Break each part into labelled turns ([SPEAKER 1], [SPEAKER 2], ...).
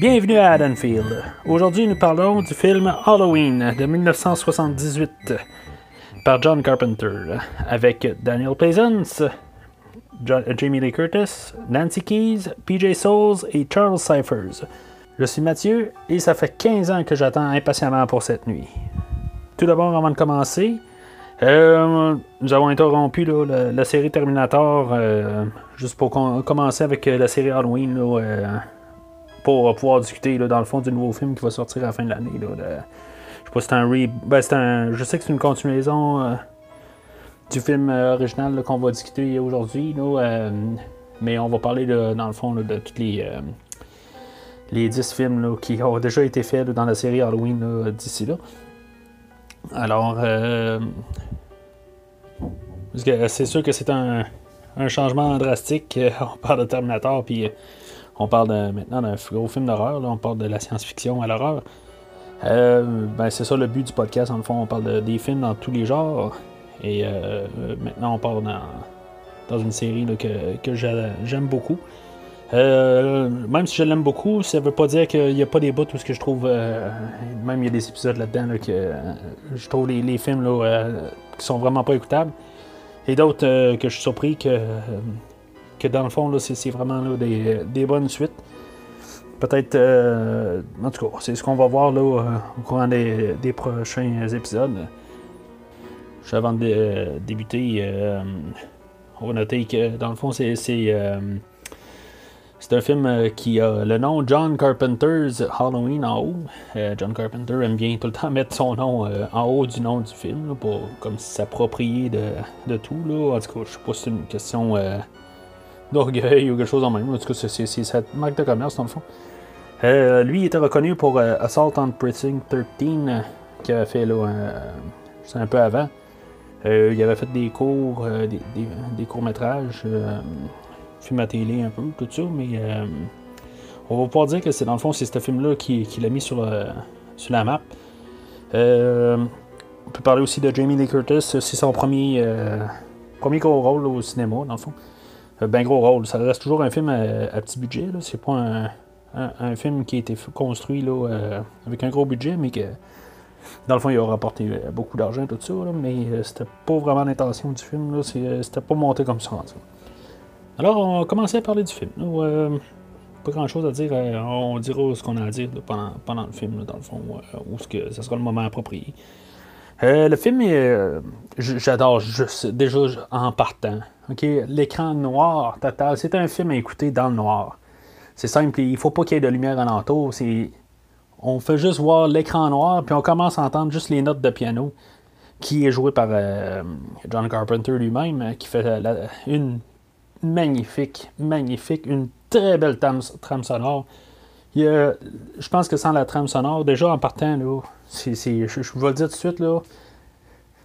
[SPEAKER 1] Bienvenue à Haddonfield. Aujourd'hui, nous parlons du film Halloween de 1978 par John Carpenter avec Daniel Pleasance, Jamie Lee Curtis, Nancy Keys, PJ Souls et Charles Cyphers. Je suis Mathieu et ça fait 15 ans que j'attends impatiemment pour cette nuit. Tout d'abord, avant de commencer, euh, nous avons interrompu la, série Terminator euh, juste pour commencer avec euh, la série Halloween pour pouvoir discuter dans le fond du nouveau film qui va sortir à la fin de l'année. je sais pas si c'est un, re... ben, Je sais que c'est une continuation du film original qu'on va discuter aujourd'hui, mais on va parler dans le fond de toutes les les 10 films qui ont déjà été faits dans la série Halloween d'ici là. Alors, euh, c'est sûr que c'est un, changement drastique. On parle de Terminator, puis on parle maintenant d'un gros film d'horreur. On parle de la science-fiction à l'horreur. Euh, ben, c'est ça le but du podcast. En le fond, on parle des films dans tous les genres. Et euh, maintenant, on parle dans, dans une série que, que j'aime beaucoup. Euh, même si je l'aime beaucoup, ça veut pas dire qu'il n'y a pas des bouts où ce que je trouve. Même il y a des épisodes là-dedans que je trouve les, films qui sont vraiment pas écoutables. Et d'autres que je suis surpris que, que dans le fond, c'est, vraiment des, bonnes suites. Peut-être. en tout cas, c'est ce qu'on va voir là, au courant des, prochains épisodes. Avant de débuter, on va noter que dans le fond, c'est c'est un film euh, qui a le nom John Carpenter's Halloween en haut. Euh, John Carpenter aime bien tout le temps mettre son nom euh, en haut du nom du film pour comme s'approprier de, tout. Là. En tout cas, je sais pas si c'est une question d'orgueil ou quelque chose en même. En tout cas, c'est cette marque de commerce dans le fond. lui il était reconnu pour Assault on Precinct 13 qu'il avait fait là, un peu avant. il avait fait des cours, des, courts-métrages film à télé un peu, tout ça, mais euh, on va pouvoir dire que c'est dans le fond, c'est ce film-là qui, l'a mis sur, la map. Euh, on peut parler aussi de Jamie Lee Curtis, c'est son premier, euh, premier gros rôle au cinéma, dans le fond. Ben gros rôle, ça reste toujours un film à, petit budget, c'est pas un, film qui a été construit là, avec un gros budget, mais que dans le fond, il a rapporté beaucoup d'argent, tout ça, mais c'était pas vraiment l'intention du film, c'était pas monté comme ça. Alors, on commencer à parler du film. Euh, pas grand chose à dire. Euh, on dira ce qu'on a à dire pendant, le film, dans le fond, euh, où ce que ça sera le moment approprié. Le film J'adore juste, déjà en partant. L'écran noir total. C'est un film à écouter dans le noir. C'est simple, il faut pas qu'il y ait de lumière alentour. On fait juste voir l'écran noir, puis on commence à entendre juste les notes de piano, qui est joué par John Carpenter lui-même, qui fait une magnifique, magnifique, une très belle trame, sonore. Je pense que sans la trame sonore, déjà en partant, là, je, vais le dire tout de suite, là,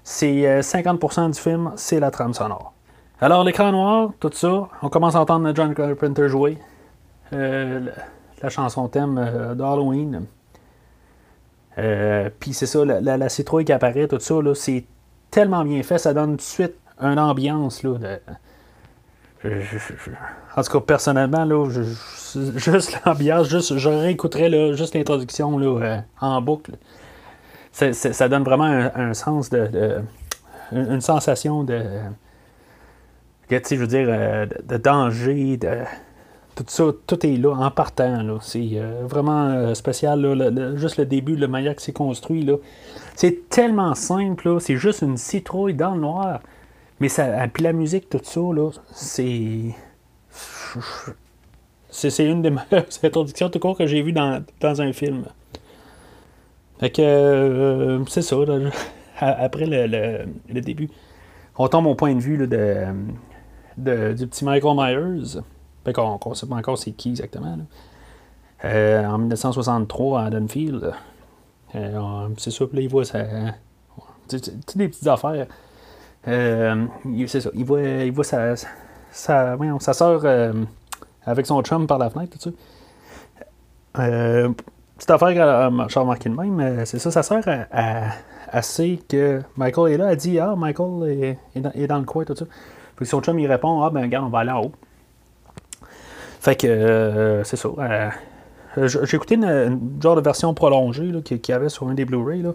[SPEAKER 1] c'est 50% euh, du film, c'est la trame sonore. Alors, l'écran noir, tout ça, on commence à entendre John Carpenter jouer euh, la, chanson thème euh, d'Halloween. Puis c'est ça, la, citrouille qui apparaît, tout ça, c'est tellement bien fait, ça donne tout de suite une ambiance là, de, en tout cas, personnellement, là, juste l'ambiance, juste, je réécouterais juste l'introduction euh, en boucle. ça donne vraiment un, sens de, une sensation de. je veux dire, euh, de, danger, de. Tout ça, tout est là en partant. C'est euh, vraiment spécial. juste le début, le manière que c'est construit. C'est tellement simple. C'est juste une citrouille dans le noir. Mais ça, puis la musique, tout ça, là, c'est. C'est une des meilleures introductions tout court que j'ai vues dans, un film. Fait que euh, c'est ça, après le, début. On tombe au point de vue de, du petit Michael Myers. Fait qu'on ne sait pas encore c'est qui exactement. en 1963 à Dunfield. c'est ça, puis là, il voit ça. Des petites affaires. C'est ça. Il voit, il voit sa, sa, soeur avec son chum par la fenêtre, tout ça. petite affaire que j'ai remarqué de même, c'est ça, sa soeur, a assez que Michael est là, elle dit Ah, Michael est, dans, le coin, tout ça. Puis son chum il répond Ah, ben regarde, on va aller en haut. Fait que euh, c'est ça. Euh, j'ai écouté une, genre de version prolongée qu'il y avait sur un des Blu-ray.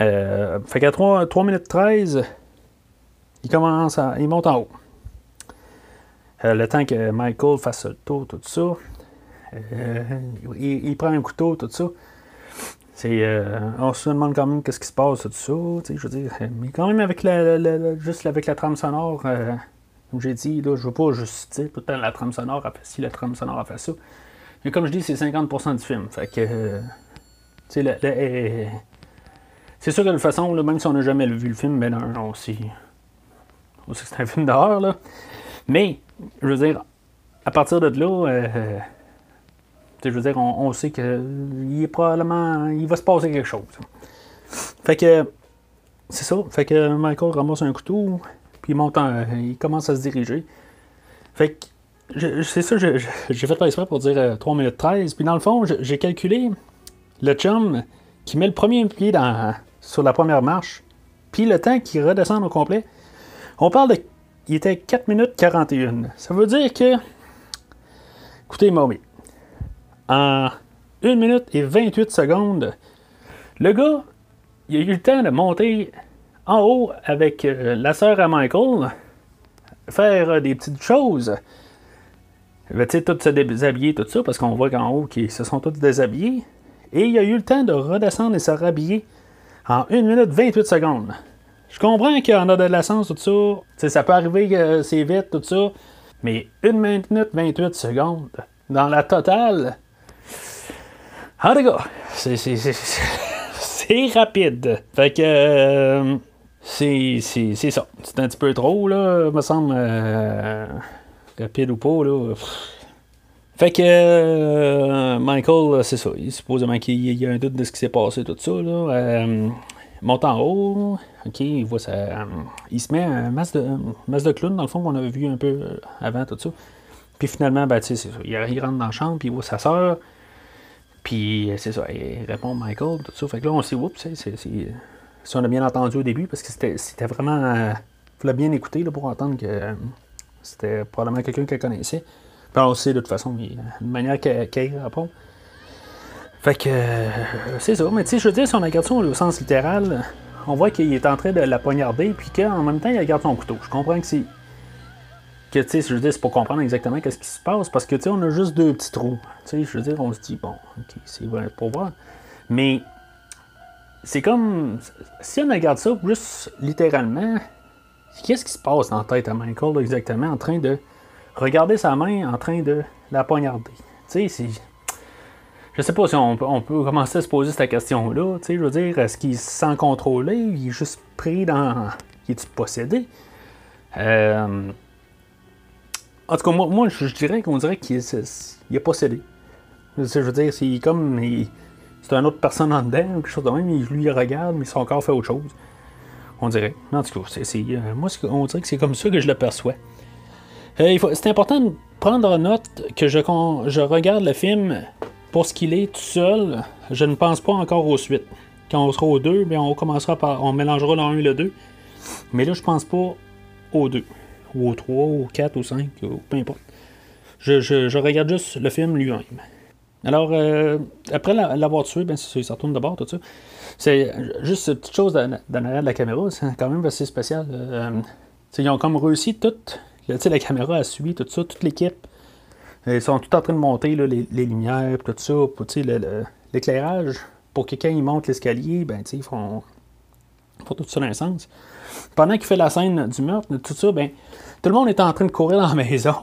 [SPEAKER 1] Euh, fait qu'à 3, 3, minutes 13, il commence à. il monte en haut. le temps que Michael fasse le tour, tout ça. il, il, prend un couteau, tout ça. Euh, on se demande quand même qu'est-ce qui se passe, tout ça. Je veux dire, mais quand même avec la, juste avec la trame sonore, euh, comme j'ai dit, là, je veux pas juste tout le temps la trame sonore a fait ci, la trame sonore a fait ça. Mais comme je dis, c'est 50% du film. Fait que, euh, c'est sûr que de toute façon, même si on n'a jamais vu le film, ben on sait, on sait que c'est un film d'horreur, là. Mais, je veux dire, à partir de là, je veux dire, on, sait qu'il probablement. Il va se passer quelque chose. Fait que. C'est ça. Fait que Michael ramasse un couteau, puis il il commence à se diriger. Fait que. C'est ça, j'ai fait exprès pour dire 3 euh, minutes 13. Puis dans le fond, j'ai calculé le chum qui met le premier pied sur la première marche, puis le temps qu'il redescend au complet. On parle de. Il était 4 minutes 41. Ça veut dire que. Écoutez, moi, en 1 minute et 28 secondes, le gars, il a eu le temps de monter en haut avec euh, la sœur à Michael, faire euh, des petites choses. Il va tout se déshabiller, tout ça, parce qu'on voit qu'en haut, qu'ils se sont tous déshabillés. Et il a eu le temps de redescendre et se rhabiller en 1 minute 28 secondes. Je comprends qu'il y en a de l'essence, tout ça. ça peut arriver que c'est vite, tout ça. Mais 1 minute 28 secondes, dans la totale, en tout cas, c'est rapide. Fait que euh, c'est ça. C'est un petit peu trop, là, me semble. Euh, rapide ou pas, là. Fait que euh, Michael, c'est ça. Il, supposément qu'il y a un doute de ce qui s'est passé, tout ça. Là. Monte en haut. OK, il voit ça. il se met un masque de, masque de clown, dans le fond, qu'on avait vu un peu avant, tout ça. Puis finalement, ben, tu sais, il, il rentre dans la chambre, puis il voit sa soeur. Puis c'est ça, il répond Michael, tout ça. Fait que là, on s'est oups, c'est, c'est, si on a bien entendu au début, parce que c'était, vraiment. Il euh, fallait bien écouter là, pour entendre que euh, c'était probablement quelqu'un qu'elle connaissait. Puis on sait de toute façon, il, une manière qu'elle, répond. Fait que c'est ça. Mais tu sais, je veux dire, si on regarde ça au sens littéral, on voit qu'il est en train de la poignarder, puis qu'en même temps, il regarde son couteau. Je comprends que c'est que, tu sais, je veux dire, c'est pour comprendre exactement qu'est-ce qui se passe, parce que, tu sais, on a juste deux petits trous. Tu sais, je veux dire, on se dit, bon, ok, c'est pour voir. Mais, c'est comme, si on regarde ça juste littéralement, qu'est-ce qui se passe dans la tête à Michael, exactement, en train de regarder sa main, en train de la poignarder? Tu sais, c'est... Je sais pas si on peut, commencer à se poser cette question-là. Je veux dire, est-ce qu'il se sent contrôlé? Il est juste pris dans. Il est possédé? Euh, en tout cas, moi, je, dirais qu'on dirait qu'il est, possédé. Je veux dire, c'est comme. c'est une autre personne en dedans, quelque chose de même, il, lui regarde, mais son corps fait autre chose. On dirait. En tout cas, euh, moi, on dirait que c'est comme ça que je le perçois. Euh, c'est important de prendre en note que je regarde le film pour ce qu'il est tout seul. Je ne pense pas encore aux suites. Quand on sera aux deux, bien, on commencera par. On mélangera le 1 et le 2. Mais là, je pense pas aux deux ou au 3, ou 4, ou 5, ou peu importe. Je, regarde juste le film lui-même. Alors, euh, après l'avoir tué, c'est ça retourne de bord, tout ça. C'est juste cette petite chose dans l'arrière de la caméra, c'est quand même assez spécial. Euh, ils ont comme réussi tout. La caméra a suivi tout ça, toute l'équipe. Ils sont tout en train de monter les, lumières, tout ça, pour l'éclairage. Pour que quand ils montent l'escalier, ben, ils font, font tout ça dans un sens. Pendant qu'il fait la scène du meurtre, tout ça, ben, tout le monde est en train de courir dans la maison.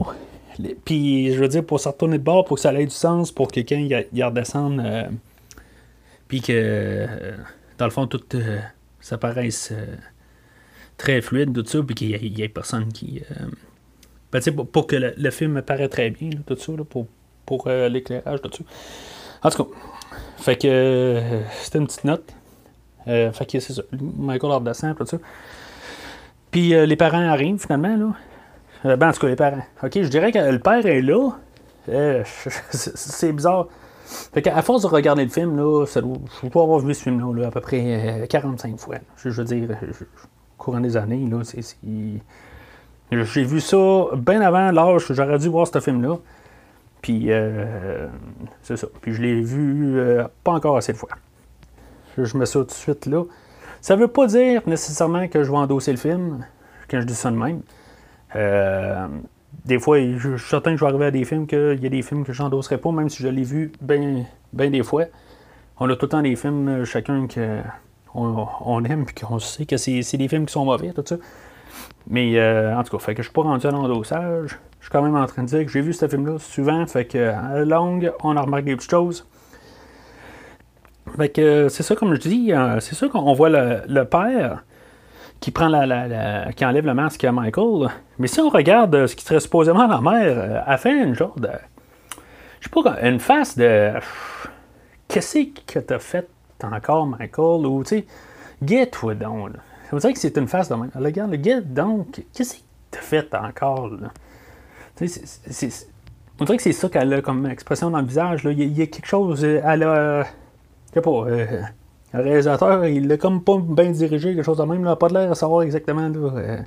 [SPEAKER 1] Puis, je veux dire, pour se retourner de bord, pour que ça ait du sens, pour que quelqu'un y, redescende, euh, puis que, euh, dans le fond, tout euh, ça paraisse très fluide, tout ça, puis qu'il n'y ait, personne qui. Ben, pour, pour, que le, film paraît très bien, tout ça, pour pour l'éclairage là-dessus. En tout cas, fait que c'était une petite note. fait que c'est ça. Michael Ardescent, tout ça. Puis les parents arrivent finalement, là. ben, en tout cas, les parents. OK, je dirais que le père est là. c'est bizarre. Fait qu'à force de regarder le film, là, ça doit, je dois avoir vu ce film-là à peu près 45 fois. Je, veux dire, au courant des années, là, c'est, j'ai vu ça bien avant l'âge que j'aurais dû voir ce film-là. Puis, euh, c'est ça. Puis, je l'ai vu euh, pas encore assez de fois. Je mets ça tout de suite là. Ça veut pas dire nécessairement que je vais endosser le film, quand je dis ça de même. Euh, des fois, je, suis certain que je vais arriver à des films qu'il y a des films que je n'endosserai pas, même si je l'ai vu bien des fois. On a tout le temps des films, chacun qu'on on aime, puis qu'on sait que c'est des films qui sont mauvais, tout ça. Mais euh, en tout cas, fait que je suis pas rendu à l'endossage. Je suis quand même en train de dire que j'ai vu ce film-là souvent, fait que à la longue, on a remarqué des petites choses. Fait que c'est ça, comme je dis, euh, c'est sûr qu'on voit le, père qui prend la, qui enlève le masque à Michael. Mais si on regarde ce qui serait supposément la mère, euh, elle fait une genre de. Je sais pas, une face de. Qu'est-ce que t'as fait encore, Michael? Ou, tu sais, get-toi donc, là. On dirait que c'est une face de même. Regarde, le gars, donc, qu'est-ce que t'as fait encore, là? on dirait que c'est ça qu'elle a comme expression dans le visage. Là. Il, y a, quelque chose. Euh, elle a. Je sais pas. Euh, le réalisateur, il l'a comme pas bien dirigé, quelque chose de même. N'a pas l'air de savoir exactement euh,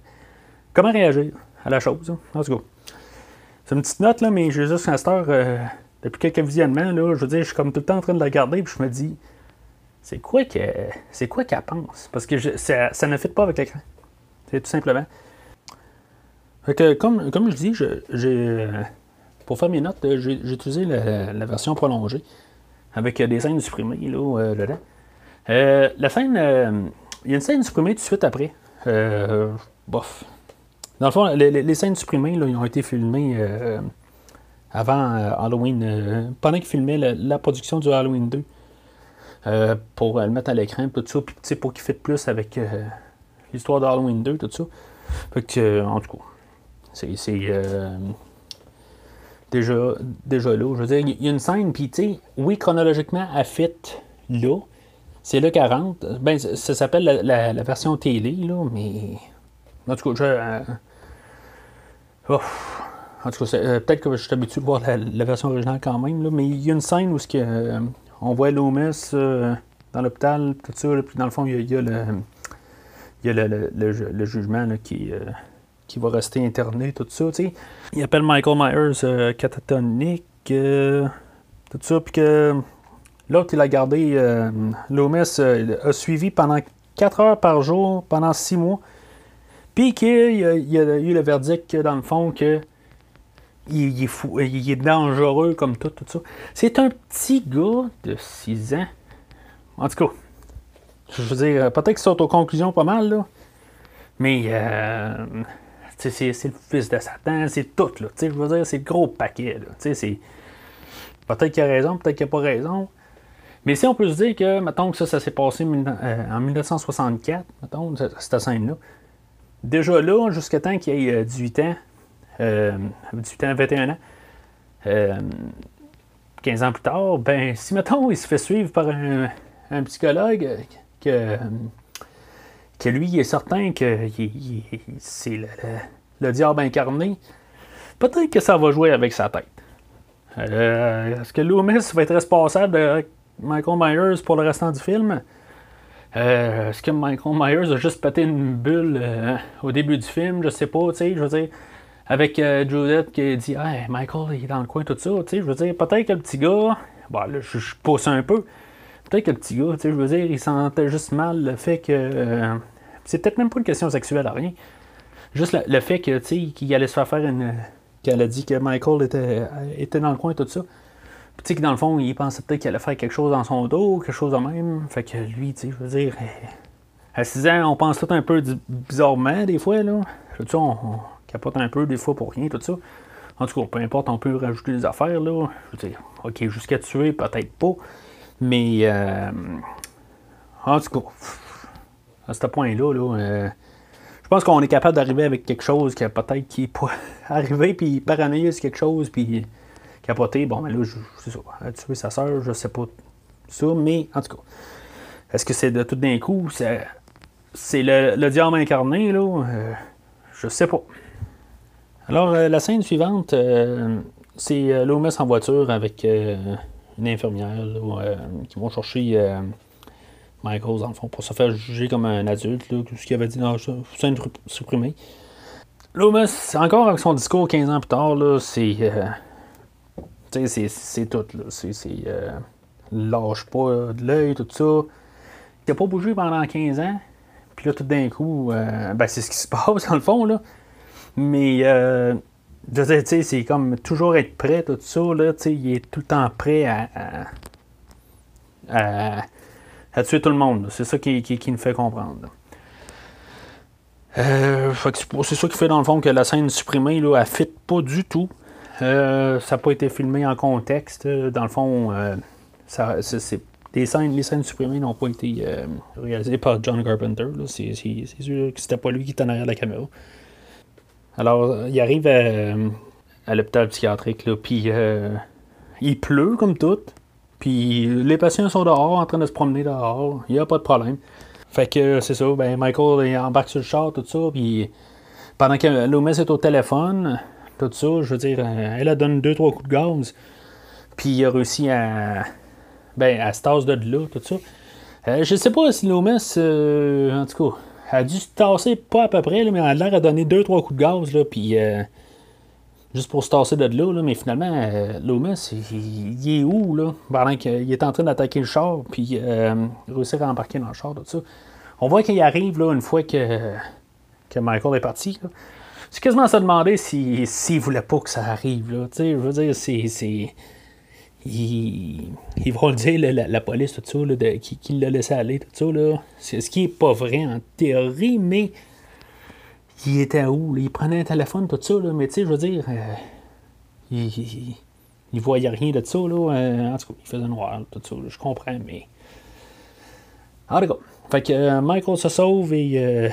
[SPEAKER 1] comment réagir à la chose. En tout. C'est une petite note, là, mais j'ai juste un cette depuis quelques visionnements, là, je veux dire, je suis comme tout le temps en train de la regarder, puis je me dis, c'est quoi qu'elle pense? Parce que ça, ne fit pas avec l'écran. C'est tout simplement. que, comme, je dis, pour faire mes notes, j'ai utilisé la, version prolongée avec des scènes supprimées là, euh. Euh, la scène, euh, il y a une scène supprimée tout de suite après. bof. Dans le fond, les, scènes supprimées, là, ils ont été filmées avant Halloween, pendant qu'ils filmaient la, production du Halloween 2. Euh, pour le mettre à l'écran, tout ça, puis pour qu'il fitte plus avec euh, l'histoire d'Halloween 2, tout ça. Fait que, euh, en tout cas, c'est déjà, déjà là. Je veux dire, il y a une scène, puis tu sais, oui, chronologiquement, elle fit là. C'est le 40. Ben, ça, s'appelle la, version télé, là, mais. En tout cas, je. En tout cas, peut-être que je suis habitué de voir la, version originale quand même, là, mais il y a une scène où ce que, on voit Loomis euh, dans l'hôpital, tout ça, puis dans le fond, il y a, le, jugement qui, euh, qui va rester interné, tout ça. Il appelle Michael Myers euh, catatonique, tout ça, puis que l'autre, il a gardé, Loomis a suivi pendant 4 heures par jour, pendant 6 mois, puis qu'il y, a eu le verdict, dans le fond, que il, est fou, il est dangereux comme tout, tout ça. C'est un petit gars de 6 ans. En tout cas, je veux dire, peut-être qu'il saute aux conclusions pas mal, là. Mais euh, c'est, le fils de Satan, c'est tout, là. Je veux dire, c'est le gros paquet, là. C'est, peut-être qu'il a raison, peut-être qu'il n'a pas raison. Mais si on peut se dire que, mettons que ça, ça s'est passé euh, en 1964, mettons, cette scène-là. Déjà là, jusqu'à temps qu'il ait 18 euh, ans, euh, 18 ans, 21 ans, 15 euh, ans plus tard, ben, si mettons, il se fait suivre par un, psychologue que, que lui, il est certain que c'est le, diable incarné, peut-être que ça va jouer avec sa tête. Euh, est-ce que Loomis va être responsable de Michael Myers pour le restant du film? Euh, est-ce que Michael Myers a juste pété une bulle au début du film? Je sais pas, tu sais, je veux dire avec euh, Judith qui dit Hey, Michael, il est dans le coin, tout ça. Tu sais, je veux dire, peut-être que le petit gars, bon, là, je, pousse un peu. Peut-être que le petit gars, tu sais, je veux dire, il sentait juste mal le fait que. Euh, c'est peut-être même pas une question sexuelle à rien. Juste le, fait que, qu'il allait se faire faire une. qu'elle a dit que Michael était, était dans le coin, tout ça. Puis, tu sais, que dans le fond, il pensait peut-être qu'il allait faire quelque chose dans son dos, quelque chose de même. Fait que lui, tu sais, je veux dire. À 6 ans, on pense tout un peu bizarrement, des fois, là. On capote un peu des fois pour rien, tout ça. En tout cas, peu importe, on peut rajouter des affaires, là. Je veux dire, ok, jusqu'à tuer, peut-être pas. Mais, euh, en tout cas, à ce point-là, là, euh, je pense qu'on est capable d'arriver avec quelque chose qui peut-être qui pas arrivé, puis paranoïa quelque chose, puis capoté. Bon, mais là, c'est ça. A tué sa soeur, je sais pas ça, mais en tout cas. Est-ce que c'est de tout d'un coup? C'est le, le, diable incarné, là? Euh, je sais pas. Alors, euh, la scène suivante, euh, c'est Loomis en voiture avec une infirmière qui vont chercher Michael, dans le fond, pour se faire juger comme un adulte, là, tout ce qu'il avait dit dans ça, supprimé. Loomis, encore avec son discours 15 ans plus tard, c'est. c'est tout. C'est. lâche pas de l'œil, tout ça. Il n'a pas bougé pendant 15 ans. Puis là, tout d'un coup, euh, ben, c'est ce qui se passe, dans le fond, là. Mais, euh, je veux dire, c'est comme toujours être prêt, tout ça, là. Il est tout le temps prêt à, tuer tout le monde. C'est ça qui, qui, nous fait comprendre. Euh, c'est ça qui fait, dans le fond, que la scène supprimée, là, elle fit pas du tout. Euh, ça n'a pas été filmé en contexte. Dans le fond, les scènes, les scènes supprimées n'ont pas été euh, réalisées par John Carpenter. C'est, sûr que c'était pas lui qui était en arrière de la caméra. Alors, euh, il arrive à, l'hôpital psychiatrique, puis euh, il pleut comme tout. Puis les patients sont dehors, en train de se promener dehors. Il n'y a pas de problème. Fait que c'est ça, ben Michael embarque sur le char, tout ça, puis pendant que Loomis est au téléphone, tout ça, je veux dire, elle a donné deux, trois coups de gaz, puis il a réussi à, ben, à se de là, tout ça. Euh, je sais pas si Loomis, euh, en tout cas, a dû se tasser pas à peu près, mais elle a l'air à donner 2-3 coups de gaz, là, puis euh, juste pour se tasser de là, là mais finalement, euh, il, est où, là, pendant qu'il est en train d'attaquer le char, puis réussir à embarquer dans le char, tout ça. On voit qu'il arrive, là, une fois que, que Michael est parti, C'est quasiment à se demander s'il si, voulait pas que ça arrive, là, tu sais, je veux dire, c'est ils, vont le dire, la, police, tout ça, là, qui, qui l'a laissé aller, tout ça. Là. C'est, ce qui est pas vrai en théorie, mais il était où? Il prenait un téléphone, tout ça, là, mais tu sais, je veux dire, euh, il, il, voyait rien de ça. Là, euh, en tout cas, il faisait noir, tout ça, je comprends, mais. En tout cas, fait que euh, Michael se sauve et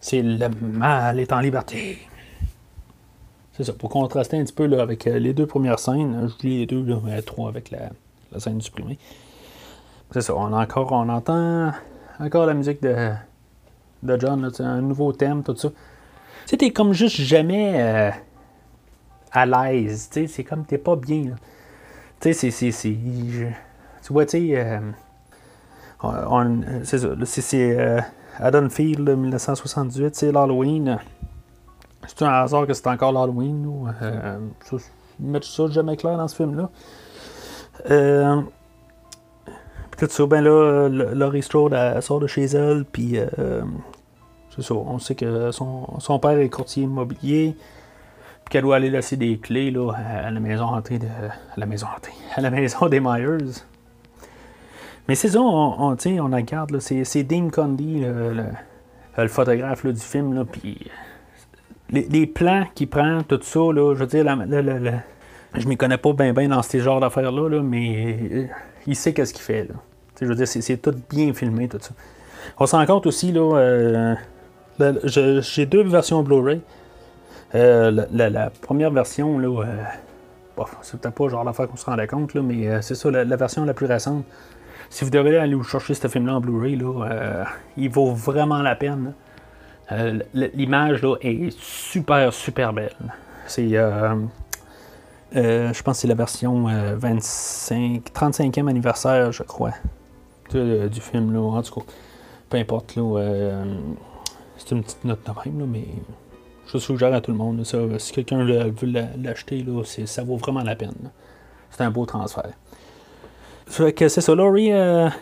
[SPEAKER 1] c'est le mal est en liberté. C'est ça, pour contraster un petit peu là, avec euh, les deux premières scènes, je dis les deux, là, mais trois avec la, la scène supprimée. C'est ça, on, encore, on entend encore la musique de, de John, un nouveau thème, tout ça. Tu t'es comme juste jamais euh, à l'aise, c'est comme t'es pas bien. Tu sais, c'est. Tu vois, tu sais. Euh, c'est ça, c'est euh, Haddonfield 1978, c'est l'Halloween. C'est un hasard que c'est encore l'Halloween. Ou, euh, ça, mettre ça jamais clair dans ce film-là. Euh, tout ça, ben là, Laurie Strode elle sort de chez elle, puis euh, c'est ça. On sait que son, son père est courtier immobilier, puis qu'elle doit aller laisser des clés là, à la maison hantée de. À la maison hantée. À la maison des Myers. Mais c'est ça, on, on, on regarde, c'est Dean Condy, le, le, le photographe là, du film, là, puis les, plans qu'il prend, tout ça, là, je veux dire, je m'y connais pas bien dans ces genres d'affaires-là, mais euh, il sait qu'est-ce qu'il fait. Là. Je veux dire, c'est, tout bien filmé, tout ça. On se rend compte aussi, là, euh, j'ai deux versions Blu-ray. Euh, la, première version, là, c'est peut-être pas genre l'affaire qu'on se rendait compte, là, mais c'est ça, la, version la plus récente. Si vous devez aller vous chercher ce film-là en Blu-ray, là, il vaut vraiment la peine. Euh, l'image là, est super, super belle. C'est. Euh, euh, je pense que c'est la version 25, 35e anniversaire, je crois, du film. Là, en tout cas, peu importe. C'est une petite note de même, là, mais je suggère à tout le monde. Ça, si quelqu'un veut l'acheter, ça vaut vraiment la peine. C'est un beau transfert. C'est ça, Laurie, elle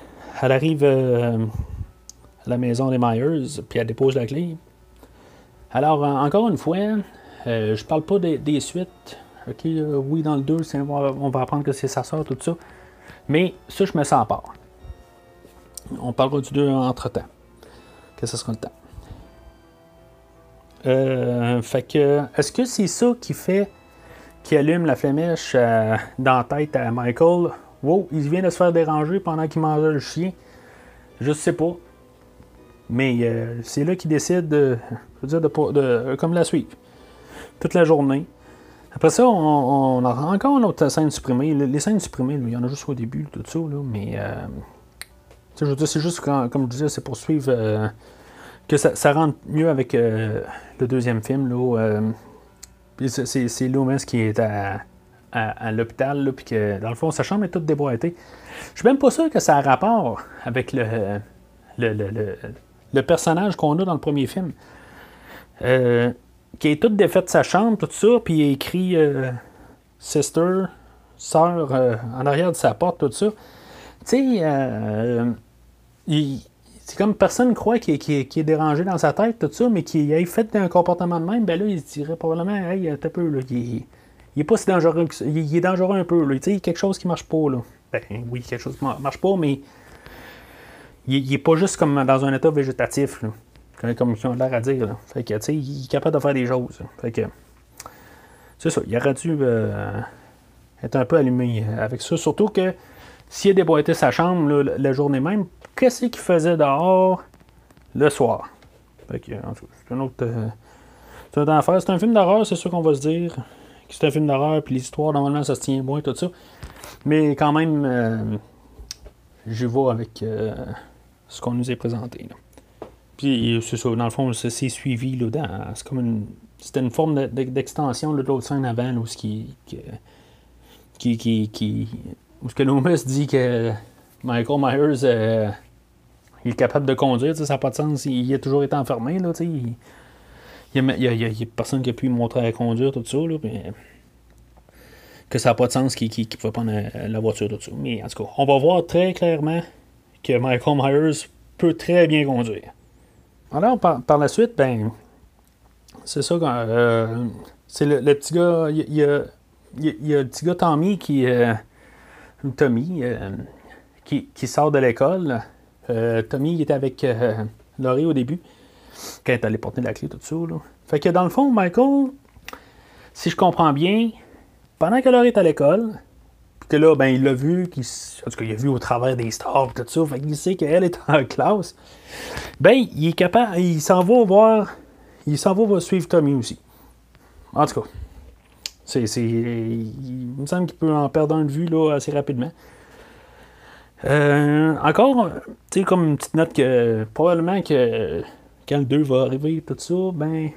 [SPEAKER 1] arrive la maison des Myers, puis elle dépose la clé. Alors, encore une fois, euh, je parle pas des, suites. Ok, euh, oui, dans le 2, on va apprendre que c'est sa soeur, tout ça. Mais ça, je me sens à part. On parlera du 2 entre-temps. Que ce sera le temps. Euh, fait que, est-ce que c'est ça qui fait qui allume la flémèche dans la tête à Michael? Wow, il vient de se faire déranger pendant qu'il mangeait le chien. Je sais pas. Mais euh, c'est là qu'il décide de, je veux dire, de, comme la suivre. Toute la journée. Après ça, on, a encore une autre scène supprimée. Les, scènes supprimées, il y en a juste au début, tout ça, là, mais. Euh, c'est juste, comme je disais, c'est pour suivre. Euh, que ça, rentre mieux avec le deuxième film. Là, c'est Loomis qui est à, à, l'hôpital, puis que dans le fond, sa chambre est toute déboîtée. Je suis même pas sûr que ça a rapport avec le, le personnage qu'on a dans le premier film. Euh, qui est toute défaite de sa chambre, tout ça, puis il écrit euh, Sister, sœur, euh, en arrière de sa porte, tout ça. Tu sais, c'est comme personne croit qu'il est dérangé dans sa tête, tout ça, mais qu'il ait fait un comportement de même, ben là, il dirait probablement, hey, t'as peu, là, il, il, est pas si dangereux que ça. Il, est dangereux un peu, là. Tu sais, il y a quelque chose qui marche pas, là. Ben oui, quelque chose qui marche pas, mais il, il est pas juste comme dans un état végétatif, comme ils ont l'air à dire. Fait que, il est capable de faire des choses. Fait que, c'est ça, il aurait dû euh, être un peu allumé avec ça. Surtout que s'il a déboîté sa chambre la journée même, qu'est-ce qu'il faisait dehors le soir? Fait que, c'est un autre. Euh, c'est un affaire. C'est un film d'horreur, c'est sûr qu'on va se dire. C'est un film d'horreur, puis l'histoire, normalement, ça se tient moins, tout ça. Mais quand même, euh, je vais avec ce qu'on nous est présenté. Là. Puis c'est ça, dans le fond, c'est suivi là, dans. C'est comme une. C'était une forme d'extension de, l'autre scène avant, où ce qui. qui, qui, qui où ce que Loomis dit que Michael Myers euh, est capable de conduire, ça n'a pas de sens. Il, a toujours été enfermé, là, il, il, a, il, y a, personne qui a pu lui montrer à conduire, tout ça, là, que ça n'a pas de sens qu'il ne pouvait prendre la voiture, tout ça. Mais en tout cas, on va voir très clairement que Michael Myers peut très bien conduire. Alors, par, la suite, ben, c'est ça. Euh, c'est le, petit gars. Il y, a, le petit gars Tommy qui. Euh, Tommy, euh, qui, sort de l'école. Tommy, il était avec Laurie au début, quand elle allait porter la clé, tout ça. Là. Fait que dans le fond, Michael, si je comprends bien, pendant que Laurie est à l'école, que là, ben, il l'a vu, qu'il, en tout cas, il a vu au travers des stars, tout ça, fait qu'il sait qu'elle est en classe ben, il est capable, il s'en va voir, il s'en va suivre Tommy aussi. En tout cas, c'est, il me semble qu'il peut en perdre un de vue là, assez rapidement. Euh, encore, tu sais, comme une petite note que probablement que quand le 2 va arriver, tout ça, ben,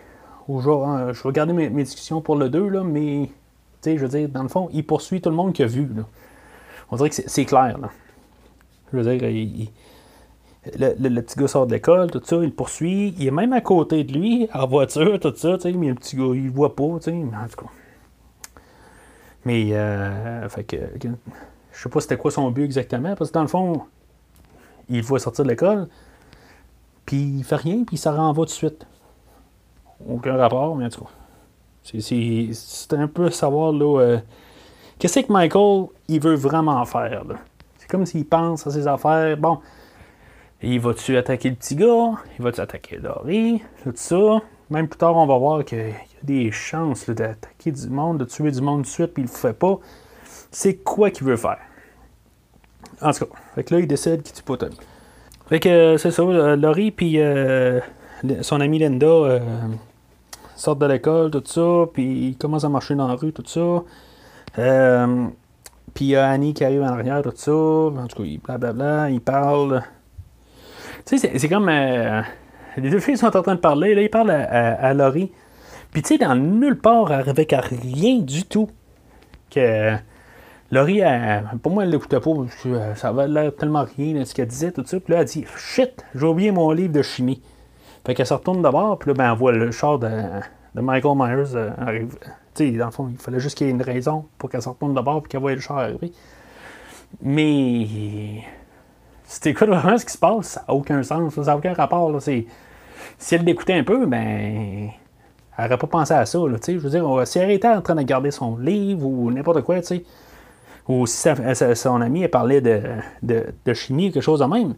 [SPEAKER 1] euh, je vais garder mes, discussions pour le 2, là, mais, je veux dire, dans le fond, il poursuit tout le monde qui a vu, là. On dirait que c'est, clair, là. Je veux dire, le, petit gars sort de l'école, tout ça, il poursuit. Il est même à côté de lui, en voiture, tout ça, tu sais, mais le petit gars, il voit pas, tu en tout cas. Mais, euh, fait je sais pas c'était quoi son but exactement, parce que dans le fond, il voit sortir de l'école, puis il fait rien, puis il s'en renvoie tout de suite. Aucun rapport, mais en tout cas. C'est un peu savoir, là, euh, qu'est-ce que Michael, il veut vraiment faire. C'est comme s'il pense à ses affaires. Bon, il va-tu attaquer le petit gars? Il va-tu attaquer Laurie? Tout ça. Même plus tard, on va voir qu'il y a des chances d'attaquer du monde, de tuer du monde de suite, puis il le fait pas. C'est quoi qu'il veut faire? En tout cas, fait que là, il décide qu'il tue pas. Fait que euh, c'est ça, euh, Laurie puis son amie Linda sortent de l'école, tout ça, puis ils commencent à marcher dans la rue, tout ça. puis il y a Annie qui arrive en arrière, tout ça. En tout cas, blablabla, ils parlent. Tu sais, c'est comme. Euh, les deux filles sont en train de parler, là, ils parlent à, Laurie. Puis, tu sais, dans nulle part, avec rien du tout. Que. Laurie, pour moi, elle l'écoutait pas. Ça avait l'air tellement rien de ce qu'elle disait, tout ça. Puis là, elle dit Shit, j'ai oublié mon livre de chimie. Fait qu'elle se retourne d'abord, puis là, ben, elle voit le char de, Michael Myers euh, arriver. Tu sais, dans le fond, il fallait juste qu'il y ait une raison pour qu'elle se retourne d'abord, puis qu'elle voie le char arriver. Mais si tu écoutes vraiment ce qui se passe, ça n'a aucun sens, ça n'a aucun rapport. Là. Si elle l'écoutait un peu, ben. Elle n'aurait pas pensé à ça. Là, je veux dire, si elle était en train de garder son livre ou n'importe quoi, sais, ou si son ami parlait de, de, chimie ou quelque chose de même,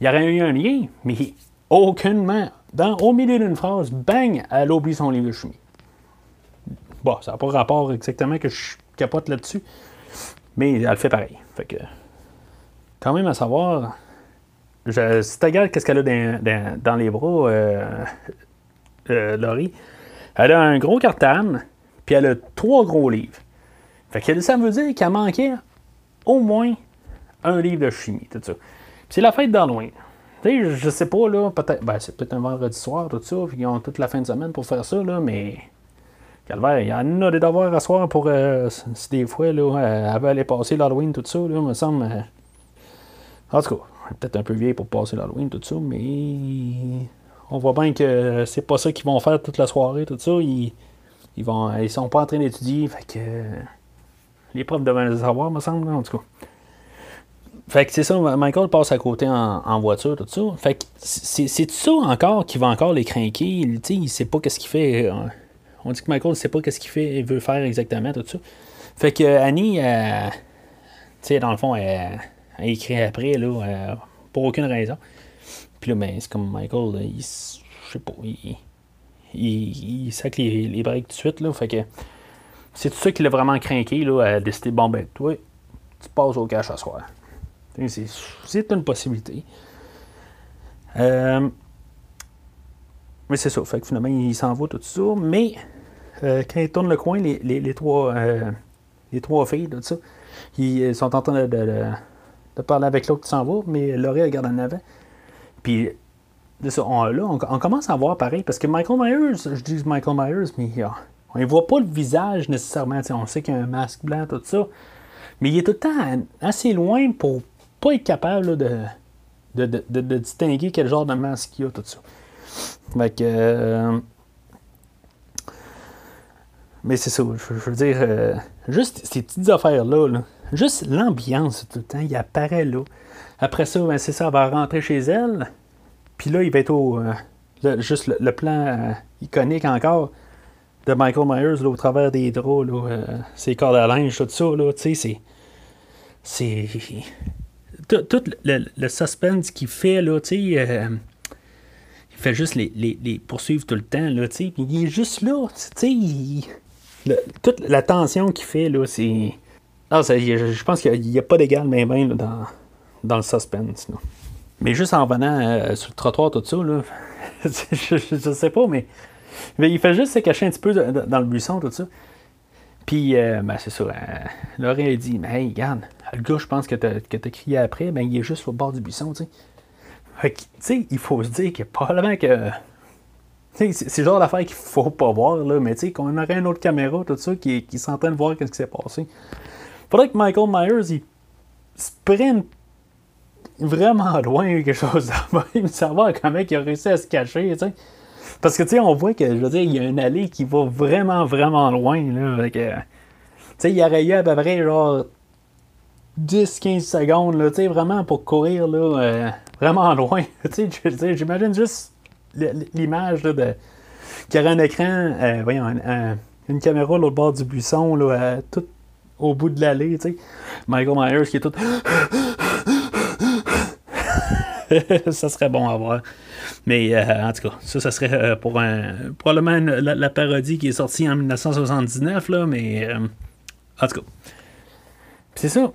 [SPEAKER 1] il y aurait eu un lien, mais aucunement. Dans, au milieu d'une phrase, bang, elle oublie son livre de chimie. Bon, ça n'a pas rapport exactement que je capote là-dessus, mais elle fait pareil. Fait que quand même à savoir, je, si tu regardes qu'est-ce qu'elle a dans, les bras, euh, euh, Laurie, elle a un gros cartane, Puis elle a trois gros livres. Fait que ça veut dire qu'elle manquait au moins un livre de chimie, tout ça. C'est la fête d'Halloween. Tu je sais pas, là, peut-être. Ben, c'est peut-être un vendredi soir, tout ça, puis ils ont toute la fin de semaine pour faire ça, là, mais. Calvaire, il y en a des devoirs à soir pour. Euh, si des fois, là, euh, elle veut aller passer l'Halloween, tout ça, là, me semble. Euh, en tout cas, peut-être un peu vieille pour passer l'Halloween, tout ça, mais. On voit bien que c'est pas ça qu'ils vont faire toute la soirée, tout ça. Ils, ils, sont pas en train d'étudier, fait que. Les profs devraient les avoir, me semble, en tout cas. Fait que c'est ça, Michael passe à côté en, voiture, tout ça. Fait que c'est ça encore qui va encore les craquer? Il, il sait pas qu'est-ce qu'il fait. Euh, on dit que Michael sait pas qu'est-ce qu'il fait, il veut faire exactement, tout ça. Fait que Annie, euh, tu sais, dans le fond, elle, écrit après, là, euh, pour aucune raison. Puis là, ben, c'est comme Michael, il, je sais pas, il, il, il sac les, les breaks tout de suite, là. Fait que c'est tout ça qui l'a vraiment craqué, là, à décider, bon, ben, toi, tu passes au cash à soir. C'est une possibilité. Euh, mais c'est ça. Fait que finalement, il s'en va tout ça. Mais euh, quand il tourne le coin, les, les, trois, euh, les trois filles, tout ça, ils sont en train de, de, parler avec l'autre qui s'en va, mais Laurie regarde en avant. Puis ça, on, là, on, commence à voir pareil, parce que Michael Myers, je dis Michael Myers, mais on ne voit pas le visage nécessairement. On sait qu'il y a un masque blanc, tout ça. Mais il est tout le temps assez loin pour pas être capable de, de, distinguer quel genre de masque il y a, tout ça. Fait que. Euh, mais c'est ça, je, veux dire, euh, juste ces petites affaires-là, juste l'ambiance tout le temps, il apparaît là. Après ça, ben, c'est ça, elle va rentrer chez elle. Puis là, il va être au. Euh, juste le, plan iconique encore de Michael Myers au travers des draps, là, ses cordes à linge, tout ça, là, tu sais, c'est. C'est tout, le, suspense qu'il fait, là, tu euh, il fait juste les, les, poursuivre tout le temps, là, tu il est juste là, tu toute la tension qu'il fait, là, c'est... Je pense qu'il n'y a, pas d'égal même ben, dans, dans le suspense. Mais juste en venant euh, sur le trottoir, tout ça, là, je, je, sais pas, mais, mais il fait juste se cacher un petit peu dans le buisson, tout ça. Puis, euh, ben, c'est ça. Laurie a dit Mais hey, regarde, le gars, je pense que t'as as crié après, ben, il est juste au bord du buisson, tu sais. Fait que, tu sais, il faut se dire que probablement que. C'est le genre d'affaire qu'il faut pas voir, là, mais tu sais, qu'on aurait une autre caméra, tout ça, qui, qui train de voir ce qui s'est passé. Faudrait que Michael Myers, il se prenne vraiment loin quelque chose de même, savoir comment il a réussi à se cacher, tu sais. Parce que, tu sais, on voit que, je veux dire, il y a une allée qui va vraiment, vraiment loin, là. tu sais, il y aurait eu à peu près, genre, 10-15 secondes, là, tu sais, vraiment pour courir, là, euh, vraiment loin. tu sais, j'imagine juste l'image, de... qu'il y aurait un écran, euh, voyons, une caméra l'autre bord du buisson, là, euh, tout au bout de l'allée, tu sais. Michael Myers qui est tout... ça serait bon à voir. Mais euh, en tout cas, ça, ça serait euh, pour un, probablement la, parodie qui est sortie en 1979, là, mais euh, en tout cas. C'est ça.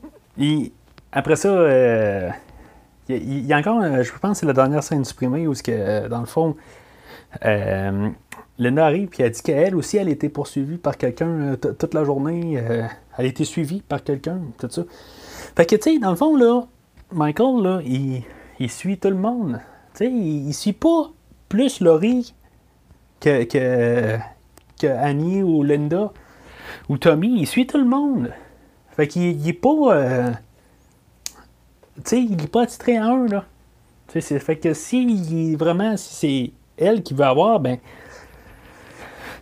[SPEAKER 1] après ça, il, y a encore, je pense que c'est la dernière scène supprimée où, que, dans le fond, Linda arrive et elle dit qu'elle aussi, elle a été poursuivie par quelqu'un toute la journée. elle a été suivie par quelqu'un, tout ça. Fait que, tu sais, dans le fond, là, Michael, là, il, il suit tout le monde. Il, il, suit pas plus Laurie que, que, Annie ou Linda ou Tommy. Il suit tout le monde. Fait qu'il il est pas. Euh, tu sais, il est pas attitré à un, là. Fait que si vraiment, c'est elle qui veut avoir, ben.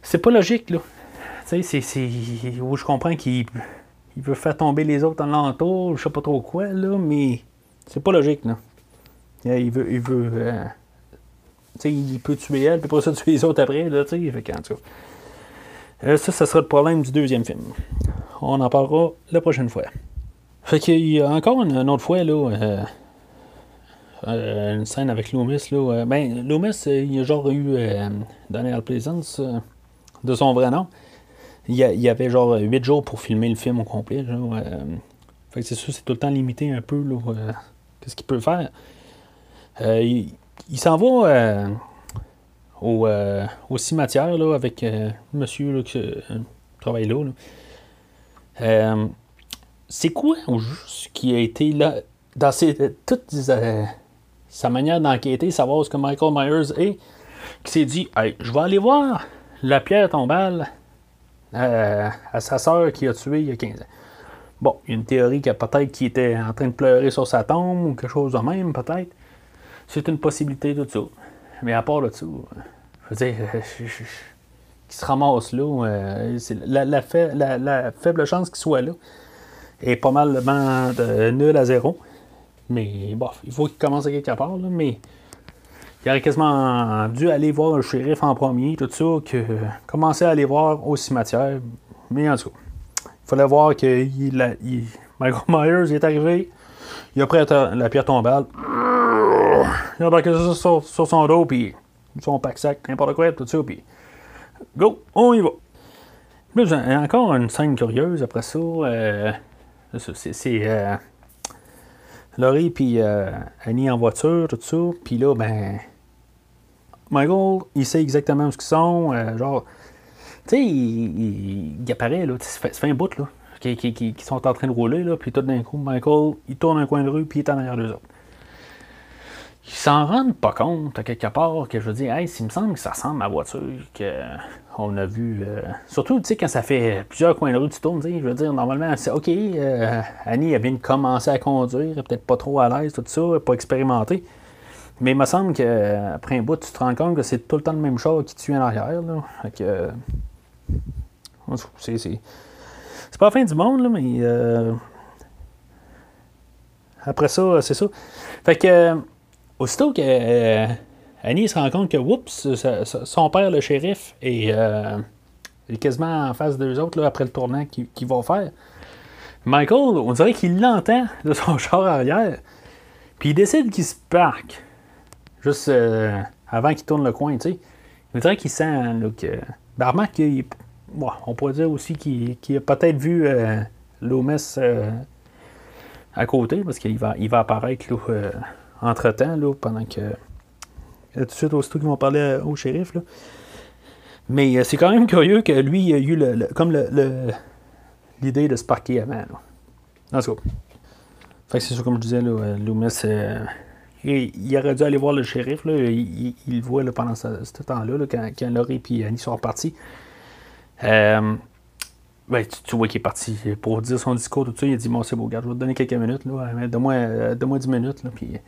[SPEAKER 1] C'est pas logique, là. C'est. Où je comprends qu'il il veut faire tomber les autres en l'entour, je sais pas trop quoi, là, mais c'est pas logique, là. Il veut. Il, veut euh, il peut tuer elle, puis pas ça tuer les autres après, là, tu sais. Fait tout euh, ça, ça sera le problème du deuxième film. On en parlera la prochaine fois. Fait qu'il y a encore une, autre fois, là. Euh, une scène avec Loomis, là. ben, Loomis, il a genre eu Daniel Pleasance, de son vrai nom. Il y, avait genre 8 jours pour filmer le film au complet. Genre, fait que c'est sûr, c'est tout le temps limité un peu, là, qu'est-ce qu'il peut faire. Euh, il, s'en va euh, au, euh, au, cimetière là, avec monsieur travaille là. C'est quoi au juste qui a été là dans toute sa manière d'enquêter, savoir ce que Michael Myers est, qui s'est dit hey, je vais aller voir la pierre tombale à sa sœur qui a tué il y a 15 ans. Bon, il y a une théorie que peut-être qu'il était en train de pleurer sur sa tombe ou quelque chose de même, peut-être. C'est une possibilité tout ça. Mais à part de ça, je veux dire, qu'il se ramasse là, la, faible chance qu'il soit là est pas mal de nul à zéro. Mais bon, il faut qu'il commence à quelque part, là, mais il aurait quasiment dû aller voir le shérif en premier, tout ça, que commencer à aller voir au cimetière. Mais en tout cas, il fallait voir que Michael Myers est arrivé, il a pris la pierre tombale, il a embarqué ça sur, sur, son dos, puis son pack-sac, n'importe quoi, tout ça, puis go, on y va. Plus, encore une scène curieuse après ça. Euh, c'est euh, Laurie puis euh, Annie en voiture, tout ça. Puis là, ben, Michael, il sait exactement où ils sont. Euh, genre, tu sais, il, apparaît, là, ça fait, un bout, là, qui, sont en train de rouler, là, puis tout d'un coup, Michael, il tourne un coin de rue, puis il est en arrière d'eux autres. Ils s'en rendent pas compte, à quelque part, que je veux dire, hey, s'il me semble que ça ressemble à ma voiture, qu'on a vu. Euh, surtout, tu sais, quand ça fait plusieurs coins de rue, tu tournes, je veux dire, normalement, c'est OK, euh, Annie, elle vient de commencer à conduire, peut-être pas trop à l'aise, tout ça, pas expérimenté. Mais il me semble qu'après un bout, tu te rends compte que c'est tout le temps le même char qui tue en arrière. Là. Fait c'est, c'est, pas la fin du monde, là, mais. Euh, après ça, c'est ça. Fait que. Aussitôt que euh, Annie se rend compte que, oups, son père, le shérif, est, euh, quasiment en face d'eux autres là, après le tournant qu'ils vont faire. Michael, on dirait qu'il l'entend de son char arrière. Puis il décide qu'il se parque juste euh, avant qu'il tourne le coin, tu sais. Il dirait qu'il sent que. Ben, remarque on pourrait dire aussi qu'il a peut-être vu euh, Loomis à côté, parce qu'il va, il va apparaître là, entre-temps, là, pendant que. Tout de suite, aussitôt qu'ils vont parler au shérif. Là. Mais c'est quand même curieux que lui il a eu le, comme le, l'idée de se parquer avant. Là. En tout cas. Fait que c'est ça, comme je disais, là, Loomis il aurait dû aller voir le shérif. Là. Il, le voit pendant ce, temps-là, quand, quand, Laurie et Annie sont repartis. Euh, ben, tu, vois qu'il est parti pour dire son discours, tout ça. Il a dit Bon, c'est beau, regarde, je vais te donner quelques minutes. Là, donne-moi, euh, donne 10 minutes. Là, puis...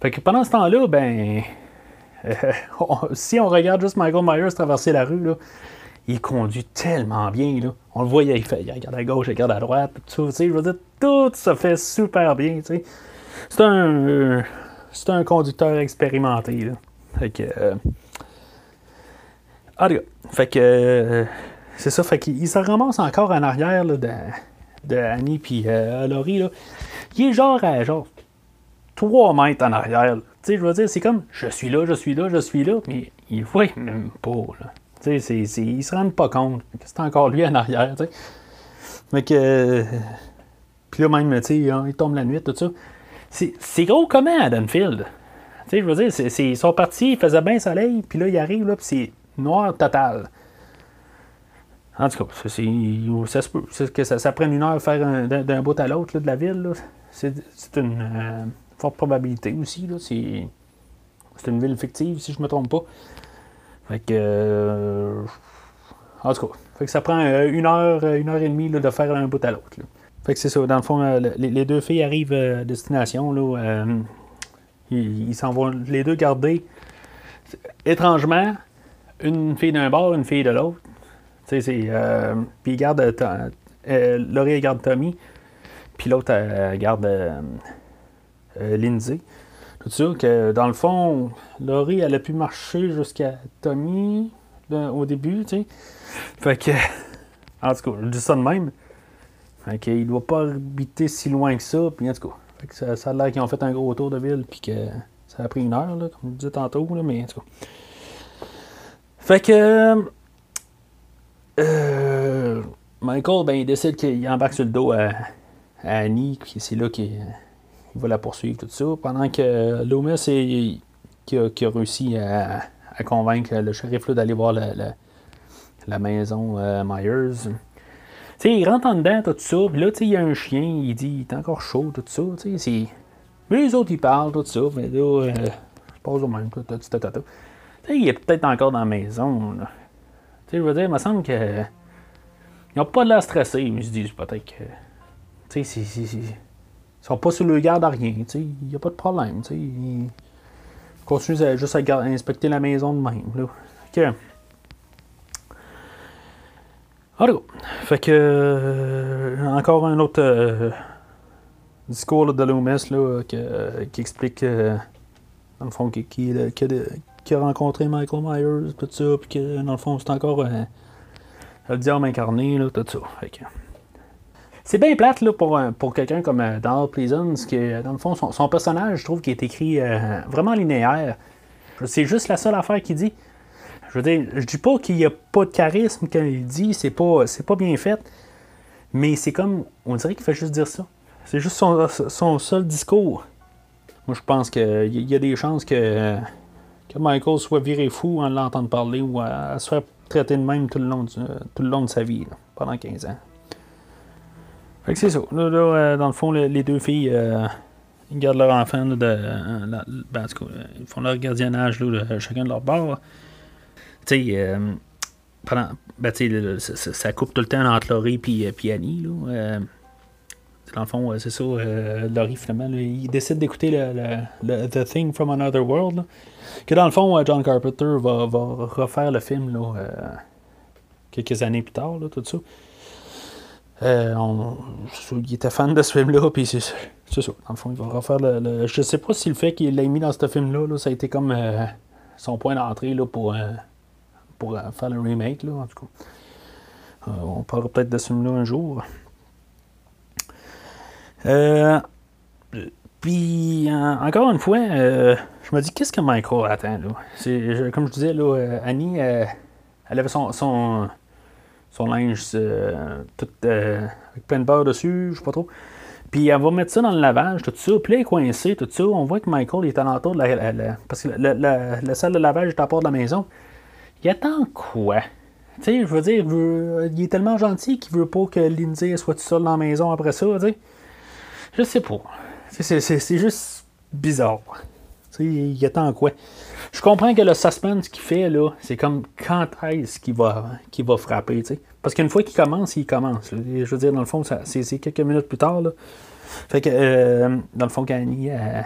[SPEAKER 1] Fait que pendant ce temps-là, ben. si on regarde juste Michael Myers traverser la rue, là, il conduit tellement bien. Là. On le voit, il, fait, il regarde à gauche, il regarde à droite, tout. Je veux dire, tout ça fait super bien. C'est un, c'est un conducteur expérimenté. Là. Fait que. Euh... Fait que. Euh, c'est ça, fait qu'il se ramasse encore en arrière là, de, de Annie puis euh, Laurie. Là. Il est genre à genre 3 mètres en arrière. Tu sais, je veux dire, c'est comme je suis là, je suis là, je suis là, mais il voit même pas. Là. Tu sais, il se rend pas compte que c'est encore lui en arrière. Tu sais. Fait que. Puis là, même, tu sais, il tombe la nuit, tout ça. C'est gros comment à Dunfield? Tu sais, je veux dire, ils sont partis, il faisait bien soleil, puis là, il arrive, là, puis c'est noir total. En tout cas, ça se peut. Que ça, ça prenne une heure faire d'un bout à l'autre de la ville. C'est une euh, forte probabilité aussi. C'est une ville fictive, si je me trompe pas. Fait que. Euh, en tout cas, fait que ça prend euh, une heure, une heure et demie de faire un bout à l'autre. Fait que c'est ça. Dans le fond, euh, les, deux filles arrivent euh, à destination. Là, euh, ils s'en vont les deux garder. Étrangement, une fille d'un bord, une fille de l'autre. Tu sais, c'est. puis ils gardent. Laurie garde Tommy. Puis l'autre garde Lindsay. Tout ça, que dans le fond, Laurie, elle a pu marcher jusqu'à Tommy au début, tu sais. Fait que. En tout cas, je dis ça de même. Fait qu'il ne doit pas habiter si loin que ça. Puis en tout cas, ça, a l'air qu'ils ont fait un gros tour de ville. Puis que ça a pris une heure, comme je disais tantôt. Mais en tout cas. Fait que. Euh, Michael, ben, il décide qu'il embarque sur le dos à, Annie. Puis c'est là qu'il va la poursuivre, tout ça. Pendant que Loomis, est, qui, a, réussi à, convaincre le shérif d'aller voir la, maison euh, Myers. il rentre en dedans, tout ça, puis là, il y a un chien, il dit, il est encore chaud, tout ça, tu sais, c'est... Mais les autres, ils parlent, tout ça, mais là, euh, je passe au même, tout, tout, tout, tout. Tu sais, il est peut-être encore dans la maison, je veux dire, il me semble que... Ils pas de l'air stressés, mais je dis peut-être que... Tu sais, c'est... Ils sont pas sur le garde à rien, il n'y a pas de problème, tu sais. Ils continuent à, juste à, à inspecter la maison de même, là. Ok. Alors, fait que euh, encore un autre euh, discours là, de Loomis là, que, euh, qui explique euh, dans le fond qui, qui, qui qui a rencontré Michael Myers, tout ça, puis que dans le fond c'est encore euh, le diable incarné, là, tout ça. Fait que- c'est bien plate pour, un- pour quelqu'un comme euh, Donald Pleasance, que dans le fond, son, son personnage, je trouve qu'il est écrit euh, vraiment linéaire. C'est juste la seule affaire qu'il dit. Je veux je dis pas qu'il n'y a pas de charisme quand il dit, c'est pas, pas bien fait, mais c'est comme, on dirait qu'il fait juste dire ça. C'est juste son, seul discours. Moi, je pense qu'il y a des chances que, que Michael soit viré fou en l'entendant parler ou à, à se de même tout le long, tout de sa vie, pendant 15 ans. C'est ça. Là, là, euh, dans le fond, le- les deux filles, euh, gardent leur enfant de, euh, ben, ils font leur gardiennage de chacun de leur bord. Tu sais, pendant, ben, ça, ça- coupe tout le temps entre Laurie euh, puis Annie. Là, dans le fond, c'est ça, Laurie, finalement, il décide d'écouter le, The Thing from Another World. que dans le fond, John Carpenter va, va refaire le film quelques années plus tard, tout ça. Euh, il était fan de ce film-là, puis c'est c'est ça. Dans le fond, il va refaire le. je sais pas si le fait qu'il l'ait mis dans ce film-là, là, ça a été comme euh, son point d'entrée là, pour, euh, pour faire le remake, là, en tout cas. On parlera peut-être de ce film-là un jour. Puis, en- encore une fois, je me dis, qu'est-ce que Michael attend, là? C'est, comme je disais, là, Annie, elle avait son, son linge euh, tout euh, avec plein de beurre dessus, je sais pas trop. Puis elle va mettre ça dans le lavage, tout ça. Puis là, elle est coincée, tout ça. On voit que Michael est alentour de la, parce que la, la- salle de lavage est à part de la maison. Il attend quoi? Tu sais, je veux dire, il, veut- il est tellement gentil qu'il veut pas que Lindsay soit toute seule dans la maison après ça, tu sais. Je sais pas. C'est juste bizarre. Il attend quoi? Je comprends que le suspense qu'il fait, là, c'est comme quand est-ce qu'il va, qu'il va frapper. Parce qu'une fois qu'il commence, il commence. Je veux dire, dans le fond, c'est quelques minutes plus tard. Fait que, euh, dans le fond, elle-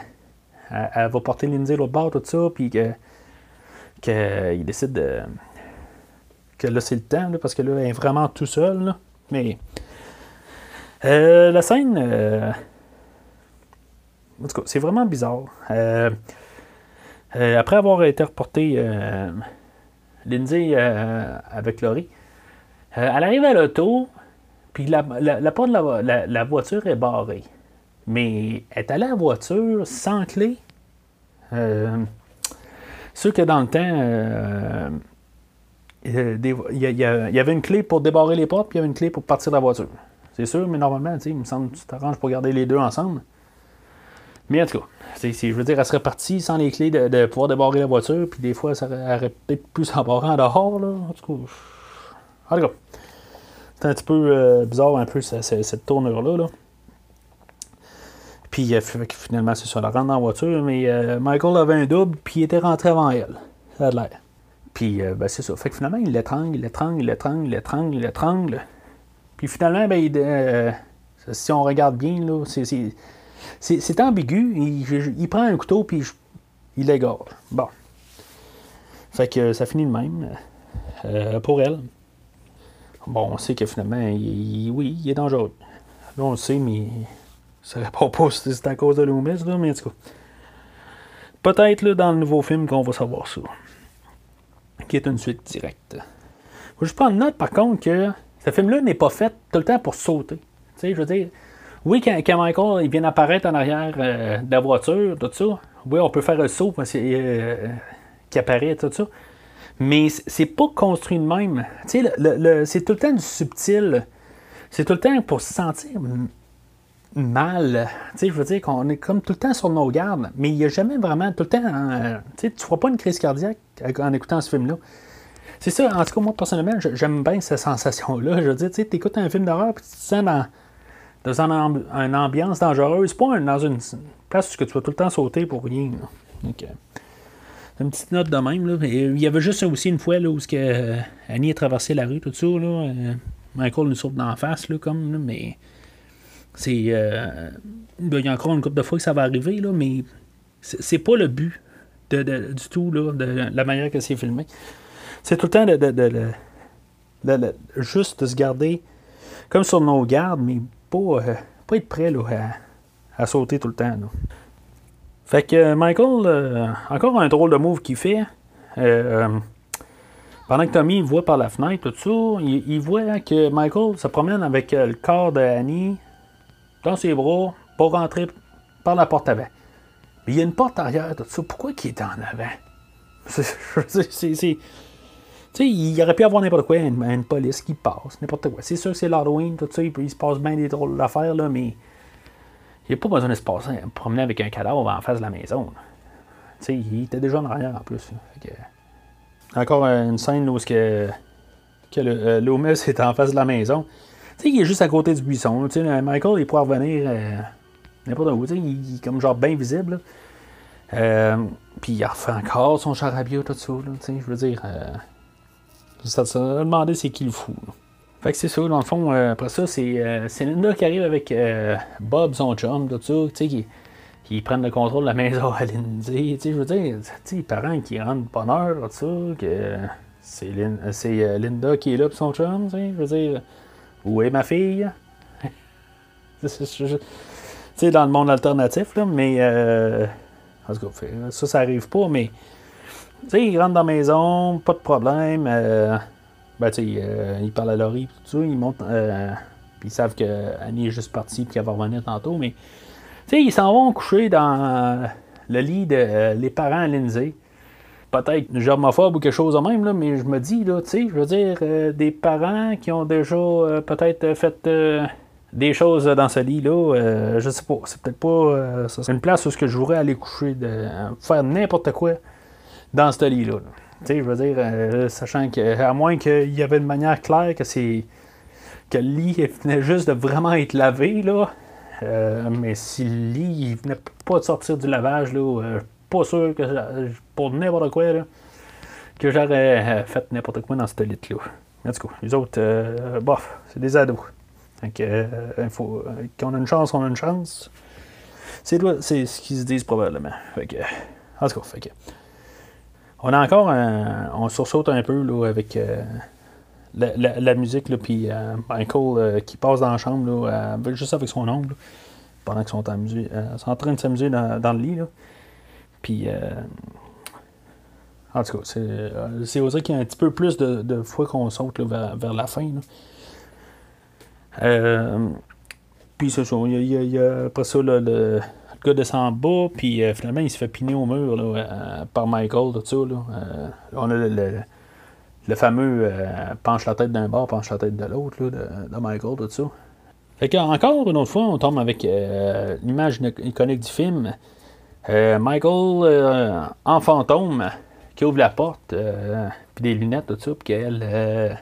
[SPEAKER 1] elle va porter Lindsay l'autre bord, tout ça, puis que, que il décide de. que là, c'est le temps, parce que là, elle est vraiment tout seul. Mais. euh, la scène. euh, en tout cas, c'est vraiment bizarre. Euh, euh, après avoir été reporté euh, Lindsay euh, avec Laurie, euh, elle arrive à l'auto, puis la, porte de la, vo- la- la voiture est barrée. Mais elle est allée à la voiture sans clé. Euh, sûr que dans le temps, il y, y avait une clé pour débarrer les portes, puis il y avait une clé pour partir de la voiture. C'est sûr, mais normalement, il me semble que tu t'arranges pour garder les deux ensemble. Mais en tout cas, c'est- je veux dire, elle serait partie sans les clés de, pouvoir débarrer la voiture, puis des fois, ça aurait, peut-être pu s'embarrer en dehors, là. En tout cas, en c'est un petit peu euh, bizarre, un peu, ce- ce- cette tournure-là, là. Puis euh, finalement, c'est ça, elle rentre dans la voiture, mais euh, Michael avait un double, puis il était rentré avant elle. Ça a l'air. Puis, euh, ben, c'est ça. Fait que finalement, il l'étrangle, il l'étrangle, il l'étrangle, il l'étrangle, il l'étrangle. Puis finalement, ben, si on regarde bien, là, c'est, c'est, ambigu. Il, je- prend un couteau, puis je- il l'égare. Bon. Fait que euh, ça finit de même euh, pour elle. Bon, on sait que finalement, oui, il est dangereux. Là, on le sait, mais ça pas si c'est à cause de Loomis, là, mais en tout cas. Peut-être dans le nouveau film qu'on va savoir ça. Qui est une suite directe. Juste prendre note, par contre, que ce film-là n'est pas fait tout le temps pour sauter. Tu sais, je veux dire, oui, quand, Michael vient apparaître en arrière euh, de la voiture, tout ça, oui, on peut faire un saut parce que, euh, qui apparaît, tout ça. Mais c'est pas construit de même. Tu sais, le- le- le- c'est tout le temps du subtil. C'est tout le temps pour se sentir mal. Tu sais, je veux dire qu'on est comme tout le temps sur nos gardes, mais il n'y a jamais vraiment tout le temps. euh, tu sais, tu feras pas une crise cardiaque en écoutant ce film-là. C'est ça, en tout cas, moi, personnellement, j'aime bien cette sensation-là. Je veux dire, tu sais, écoutes un film d'horreur, puis tu te sens dans, dans une, ambiance dangereuse, pas dans une place où tu vas tout le temps sauter pour rien. Donc, une petite note de même. Là. Il y avait juste aussi une fois là, où que, euh, Annie a traversé la rue, tout ça. Là, euh, Michael nous saute d'en face, là, comme, mais c'est. Euh, il y a encore une couple de fois que ça va arriver, là, mais c'est pas le but de, du tout, là, de la manière que c'est filmé. C'est tout le temps de, de, juste de se garder comme sur nos gardes, mais pas, pas être prêt là, à, sauter tout le temps. Fait que Michael, euh, encore un drôle de move qu'il fait. Euh, pendant que Tommy voit par la fenêtre, tout ça, il, voit que Michael se promène avec euh, le corps d'Annie dans ses bras pour rentrer par la porte avant. Mais il y a une porte arrière, tout ça. Pourquoi il est en avant? C'est. Tu sais, il aurait pu avoir n'importe quoi, une, police qui passe, n'importe quoi. C'est sûr que c'est l'Halloween, tout ça, il se passe bien des drôles d'affaires, là, mais il n'y a pas besoin de se passer, promener avec un cadavre en face de la maison. sais, il était déjà en arrière en plus. Encore une scène où que, que le, euh, Loomis est en face de la maison. sais, il est juste à côté du buisson. sais, Michael, il pourrait revenir euh, n'importe où. Il est comme genre bien visible. Euh, puis il refait encore son charabia, tout ça. Là, je veux dire, demandé c'est qui le fou. Fait que c'est ça, dans le fond, euh, après ça, c'est euh, Linda qui arrive avec euh, Bob, son chum, tout ça, tu sais, qui, qui, prennent le contrôle de la maison à Lindsay. Tu sais, je veux dire, les parents qui rendent bonheur, tout ça, que c'est Linda qui est là pour son chum, tu sais, je veux dire, où est ma fille? tu sais, dans le monde alternatif, là, mais. en tout cas, ça, ça arrive pas, mais. Tu sais, ils rentrent dans la maison, pas de problème. Ben, tu euh, ils parlent à Laurie, tout ça, ils montent, euh, ils savent qu'Annie est juste partie, puis qu'elle va revenir tantôt, mais, ils s'en vont coucher dans le lit de euh, les parents à Lindsay. Peut-être germophobe ou quelque chose de même, là, mais je me dis, là, tu sais, je veux dire, des parents qui ont déjà peut-être fait des choses dans ce lit-là, je sais pas, c'est peut-être pas. une place où je voudrais aller coucher, de, faire n'importe quoi dans ce lit-là. là tu sais, je veux dire, euh, sachant que, à moins qu'il y avait une manière claire que c'est. que le lit venait juste de vraiment être lavé, là. Euh, mais si le lit il venait pas de sortir du lavage, là, euh, pas sûr que pour n'importe quoi, là, que j'aurais fait n'importe quoi dans ce lit-là. En tout cas, les autres, bof, c'est des ados. Donc, faut, qu'on a une chance, on a une chance. C'est, ce qu'ils se disent probablement. En tout cas, fait que. On a encore un, on sursaute un peu là, avec euh, la, musique, puis euh, Michael euh, qui passe dans la chambre là, juste avec son oncle pendant qu'ils sont, en train de s'amuser dans, le lit. Puis, en tout cas, c'est osé qu'il y a un petit peu plus de, fois qu'on saute vers, la fin. puis c'est ça, il y, a, après ça le le gars descend en bas, puis euh, finalement, il se fait piner au mur là, euh, par Michael, tout ça. Là. Euh, on a le, fameux penche la tête d'un bord, penche la tête de l'autre, de, de, Michael, tout. Fait qu'encore une autre fois, on tombe avec l'image iconique du film. Michael en fantôme qui ouvre la porte, puis des lunettes, tout ça, puis qu'elle,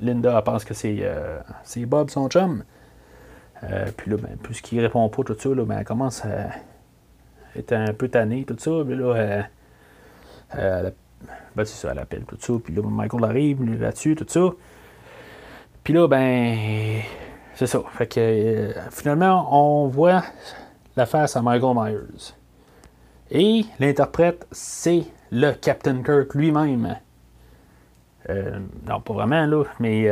[SPEAKER 1] Linda, pense que c'est Bob, son chum. Euh, puis là, ben, puisqu'il répond pas tout ça, là, ben, elle commence à être un peu tannée, tout ça. Puis là, ben, c'est ça, elle appelle tout ça. Puis là, Michael arrive là-dessus, tout ça. Puis là, ben, c'est ça. Fait que euh, finalement, on voit la face à Michael Myers. Et l'interprète, c'est le Captain Kirk lui-même. Euh, non, pas vraiment, là, mais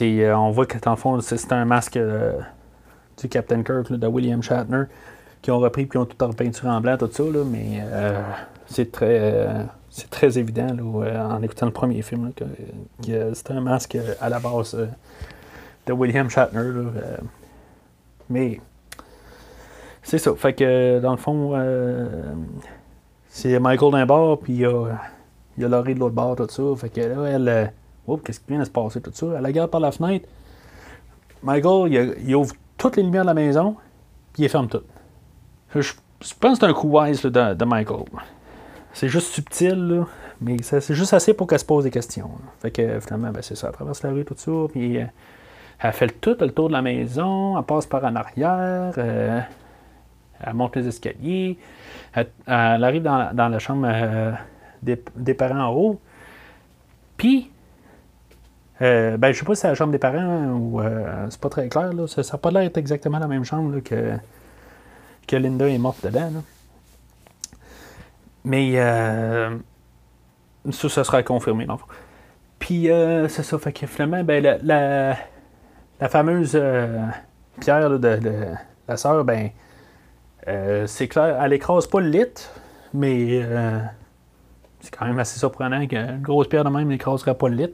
[SPEAKER 1] euh, on voit que dans le fond, c'est un masque euh, du Captain Kirk de William Shatner qui ont repris et qui ont tout en peinture en blanc, tout ça, mais euh, c'est très c'est très évident en écoutant le premier film que, c'est un masque à la base de William Shatner. mais c'est ça. Fait que dans le fond, c'est Michael d'un bord, puis il y a, y a Laurie de l'autre bord, tout ça. Fait que là, elle qu'est-ce qui vient de se passer, tout ça? Elle regarde par la fenêtre. Michael, il, ouvre toutes les lumières de la maison, puis il ferme tout. Je, pense que c'est un coup wise de, Michael. c'est juste subtil, mais c'est juste assez pour qu'elle se pose des questions. Fait que finalement, ben, c'est ça. Elle traverse la rue, tout ça, puis euh, elle fait le tout, le tour de la maison, elle passe par en arrière, euh, elle monte les escaliers, elle, arrive dans, la chambre euh, des, parents en haut, puis. Ben, je sais pas si c'est la chambre des parents ou c'est pas très clair. Là. Ça n'a pas l'air d'être exactement la même chambre que, que Linda est morte dedans. Mais euh, ça, ça sera confirmé, dans Puis euh, c'est ça, fait ben, la, la, fameuse euh, pierre de, la sœur, ben, c'est clair, elle écrase pas le lit, mais c'est quand même assez surprenant qu'une grosse pierre de même n'écraserait pas le lit.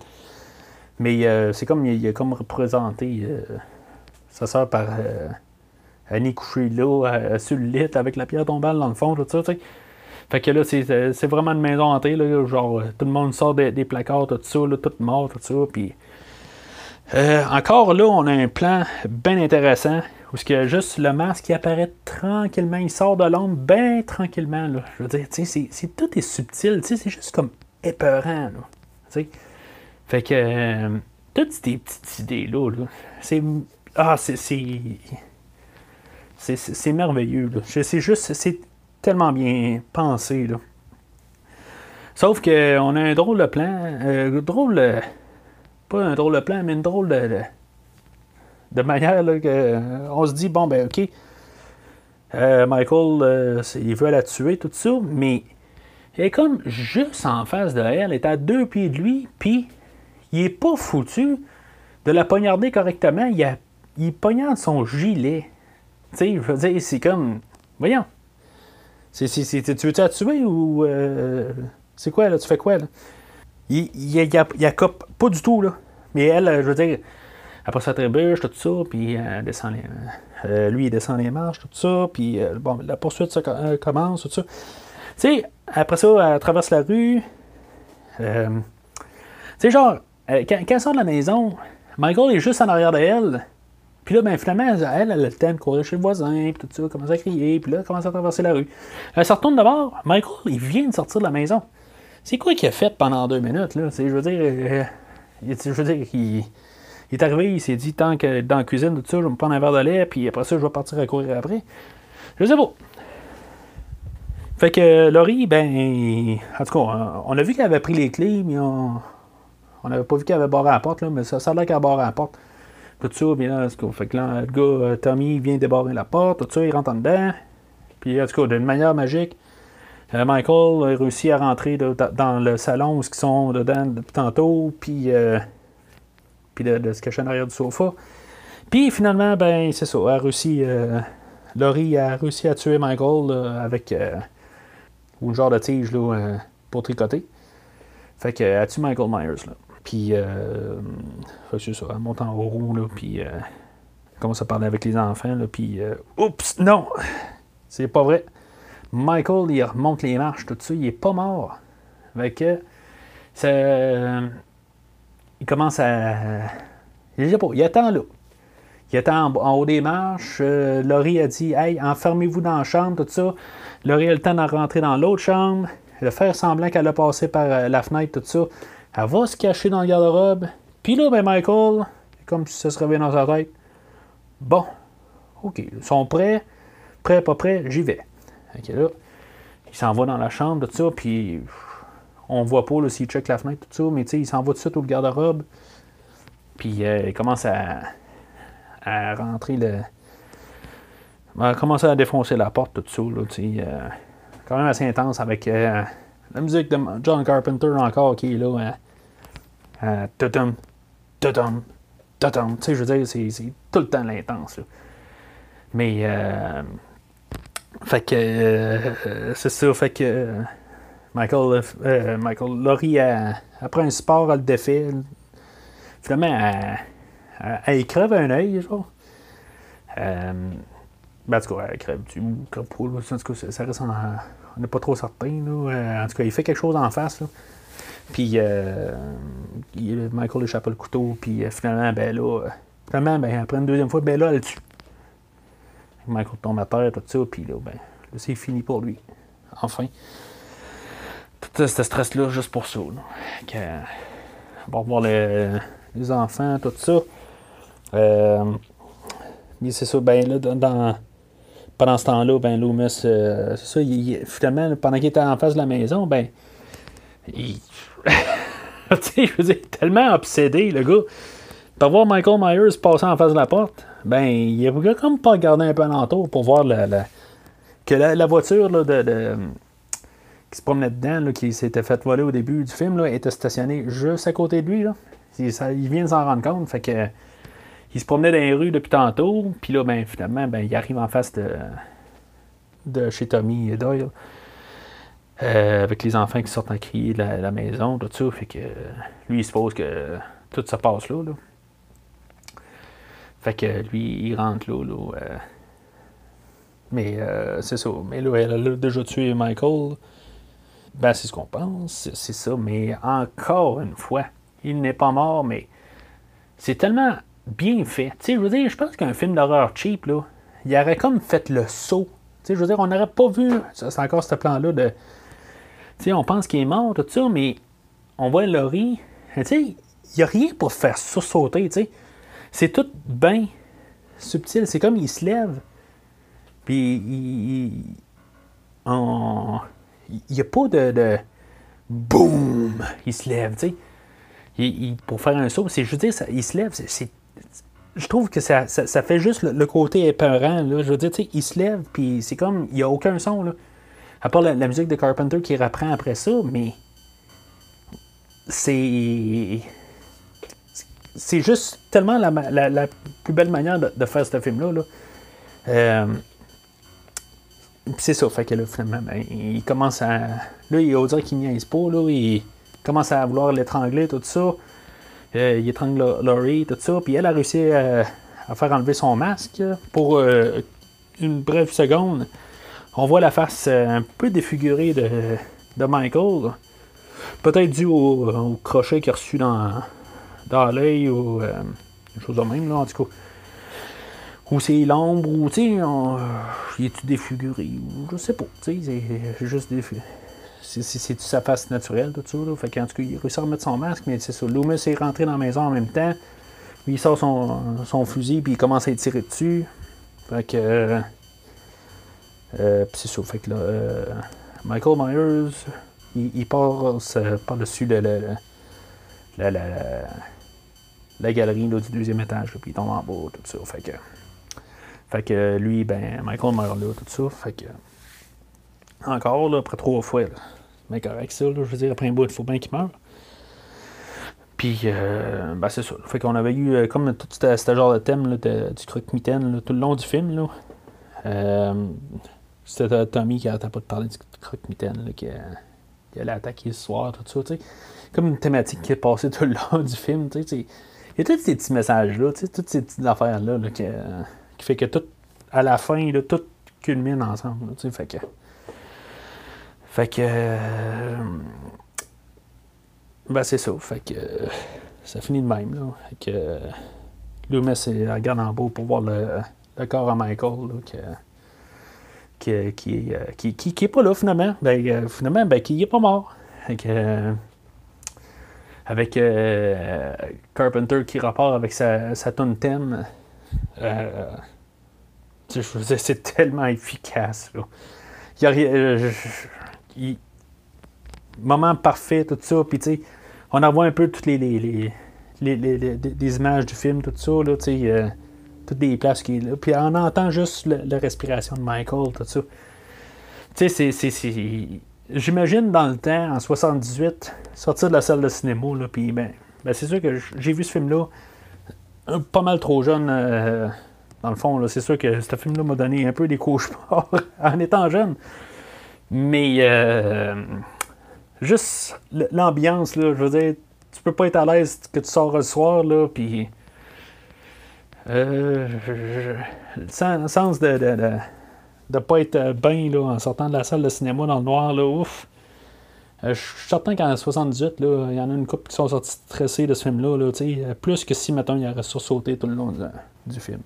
[SPEAKER 1] Mais c'est comme il, a comme représenté sa sœur par Annie couchée là, sur le lit avec la pierre tombale dans le fond, tout ça, tu sais. Fait que là, c'est vraiment une maison hantée, là, genre tout le monde sort des, placards, tout ça, là, tout mort, tout ça, puis... Euh, encore là, on a un plan bien intéressant où il y a juste le masque qui apparaît tranquillement, il sort de l'ombre bien tranquillement. Là. Je veux dire, c'est, tout est subtil, c'est juste comme épeurant. Là, fait que euh, toutes ces petites idées-là, c'est. Ah, c'est. C'est, merveilleux. Là. C'est juste. C'est tellement bien pensé. Là. Sauf qu'on a un drôle de plan. Euh, drôle. pas un drôle de plan, mais une drôle de. de, manière là, que, on se dit bon, ben, ok. Euh, Michael, il veut la tuer, tout ça, mais il est comme juste en face de elle, il est à deux pieds de lui, puis il est pas foutu de la poignarder correctement. Il, a, poignarde son gilet. Tu sais, je veux dire, c'est comme. Voyons, tu veux-tu la tuer ou. Euh, c'est quoi, là? Tu fais quoi, là? Il, il, il, pas du tout, là. Mais elle, je veux dire, après ça trébuche, tout ça, puis elle descend les, euh, lui, il descend les marches, tout ça, puis euh, bon, la poursuite ça, commence, tout ça. Tu sais, après ça, elle traverse la rue. tu sais, genre, quand, quand, elle sort de la maison, Michael est juste en arrière d'elle. Puis là, ben, finalement, elle, elle a le temps de courir chez le voisin, puis tout ça, commence à crier, puis là, elle commence à traverser la rue. Elle se retourne d'abord. Michael, il vient de sortir de la maison. C'est quoi qu'il a fait pendant deux minutes, là? je veux dire, euh, je veux dire, il, est arrivé, il s'est dit, tant que dans la cuisine, tout ça, je vais me prendre un verre de lait, puis après ça, je vais partir à courir après. Je sais pas. Fait que Laurie, ben, en tout cas, on a vu qu'elle avait pris les clés, mais on n'avait pas vu qu'elle avait barré la porte, là, mais ça, ça a l'air qu'elle barré la porte. Tout ça, bien là, fait que là, le gars, euh, Tommy, vient débarrer la porte, tout ça, il rentre en dedans. Puis, en tout cas, d'une manière magique, euh, Michael a réussi à rentrer dans le salon où ils sont dedans depuis tantôt, puis, euh, puis de, se cacher en arrière du sofa. Puis finalement, ben, c'est ça, a réussi, Laurie a réussi à tuer Michael avec un genre de tige là, pour tricoter. Fait qu'elle a tué Michael Myers. Là. Puis, euh, ça, elle monte en haut, là, puis euh, elle commence à parler avec les enfants, là, puis, euh, oups, non, c'est pas vrai. Michael, il remonte les marches, tout ça, il est pas mort. Fait que, il commence à. Il attend là. Il attend en, haut des marches. Laurie a dit Hey, enfermez-vous dans la chambre, tout ça. Laurie a le temps de rentrer dans l'autre chambre, de faire semblant qu'elle a passé par la fenêtre, tout ça. Elle va se cacher dans le garde-robe. Puis là, ben Michael, comme si ça se réveillait dans sa tête. Bon, ok, ils sont prêts. Prêts, pas prêts, j'y vais. Ok, là, il s'en va dans la chambre, tout ça, puis on voit pas s'il check la fenêtre, tout ça, mais tu sais, il s'en va tout de suite au garde-robe. Puis euh, il commence à, rentrer le. Il va commencer à défoncer la porte, tout ça, là, tu sais. Euh, quand même assez intense avec. Euh, la musique de John Carpenter encore qui est là. Hein. Tutum, tutum, tutum. Tu sais, je veux dire, c'est tout le temps l'intense. Mais, euh, fait que, euh, c'est ça, fait que euh, Michael, euh, Michael Laurie, après un sport, elle le défait. Finalement, elle, elle, crève un œil, genre. Euh, ben, en tout cas, elle crève du crève pas, en tout cas, ça reste on n'est pas trop certain. Euh, en tout cas, il fait quelque chose en face. Puis euh, Michael échappe le couteau. Puis euh, finalement, ben là, finalement, ben, après une deuxième fois, ben là, elle tue. Michael tombe à terre, tout ça. Puis là, ben, c'est fini pour lui. Enfin. ce stress-là juste pour ça. Que, pour voir les, enfants, tout ça. Euh, mais c'est ça, ben là, dans, pendant ce temps-là, ben Loomis, euh, c'est ça, il, finalement, pendant qu'il était en face de la maison, ben, il. tu je veux tellement obsédé, le gars. Pour voir Michael Myers passer en face de la porte, ben, il a comme pas regardé un peu alentour pour voir la, que la, voiture là, de, qui se promenait dedans, qui s'était fait voler au début du film, là, était stationnée juste à côté de lui. Là. Il, ça, il vient de s'en rendre compte. Fait que il se promenait dans les rues depuis tantôt, puis là, ben, finalement, ben, il arrive en face de, de chez Tommy et Doyle. Euh, avec les enfants qui sortent en crier de la, maison, tout ça. Fait que lui, il suppose que tout se passe là. là. Fait que lui, il rentre là. là euh. mais euh, c'est ça. Mais là, elle a déjà tué Michael. Ben, c'est ce qu'on pense, c'est ça. Mais encore une fois, il n'est pas mort, mais c'est tellement bien fait. Tu sais, je veux dire, je pense qu'un film d'horreur cheap, là, il aurait comme fait le saut. Tu sais, je veux dire, on n'aurait pas vu. C'est encore ce plan-là de. On pense qu'il est mort, tout ça, mais on voit Laurie. Tu il n'y a rien pour faire sursauter, tu. C'est tout bien subtil. C'est comme il se lève. Puis il. Il n'y a pas de, de. Boum! Il se lève, tu pour faire un saut, c'est veux dire, ça, il se lève, c'est je trouve que ça, ça, fait juste le, côté épeurant. Là. Je veux dire, il se lève, puis c'est comme, il n'y a aucun son. Là. À part la, musique de Carpenter qui reprend après ça, mais c'est. C'est juste tellement la, la, plus belle manière de, faire ce film-là. Là. Euh, c'est ça, fait que là, finalement, ben, il commence à. Là, il va dire qu'il niaise pas, là, il commence à vouloir l'étrangler, tout ça. Euh, il étrangle Laurie, tout ça. Puis elle a réussi à, faire enlever son masque pour euh, une brève seconde. On voit la face euh, un peu défigurée de, Michael. Peut-être dû au, crochet qu'il a reçu dans, l'œil ou une chose de même, là, en tout cas. Ou c'est l'ombre, ou tu sais, il est-tu défiguré, je sais pas, tu sais, c'est juste défiguré c'est sa face naturelle, tout ça. Là? Fait qu'en tout cas, il réussit à remettre son masque, mais c'est ça. Loomis est rentré dans la maison en même temps. il sort son, fusil, puis il commence à tirer dessus. Fait que. Euh, euh c'est ça. Fait que là, euh, Michael Myers, il, passe par-dessus le, la, galerie du deuxième étage, puis il tombe en bas, tout ça. Fait que. Fait que lui, ben, Michael meurt là, tout ça. Fait que. Encore, là, après trois fois, mais correct, ça. je veux dire, après un bout, il faut bien qu'il meure. Puis, euh, ben c'est ça. Fait qu'on avait eu, euh, comme tout ce genre de thème là, du croque-mitaine tout le long du film. Là. Euh, c'était Tommy qui n'arrêtait pas de parler du croque-mitaine, qui, qui, allait attaquer ce soir, tout ça. sais Comme une thématique qui est passée tout le long du film. sais Il y a tous ces petits messages-là, toutes ces petites affaires-là qui, qui, fait que tout, à la fin, là, tout culmine ensemble. Fait que. Fait que. Euh, ben, c'est ça. Fait que. ça finit de même, là. Fait que. Loomis regarde en bas pour voir le, corps à Michael, là, qui, qui, qui, qui, est pas là, finalement. Ben, euh, finalement, ben, qui est pas mort. Que. avec euh, Carpenter qui repart avec sa, sa thème. Euh, c'est tellement efficace. Il y a moment parfait, tout ça. Puis, tu on en voit un peu toutes les, les, les, images du film, tout ça, là, tu sais, euh, toutes les places qui est là. Puis, on entend juste la respiration de Michael, tout ça. Tu sais, c'est. J'imagine dans le temps, en 78, sortir de la salle de cinéma, là, puis ben, ben c'est sûr que j'ai vu ce film-là pas mal trop jeune. Euh, dans le fond, c'est sûr que ce film-là m'a donné un peu des cauchemars en étant jeune. Mais euh, juste l'ambiance, là, je veux dire, tu peux pas être à l'aise que tu sors le soir, là, puis. Euh, le sens de, de, de, pas être bien en sortant de la salle de cinéma dans le noir, là, ouf. Euh, je suis certain qu'en 78, là, il y en a une couple qui sont sortis stressés de ce film-là, là, plus que si, mettons, il aurait sursauté tout le long du film.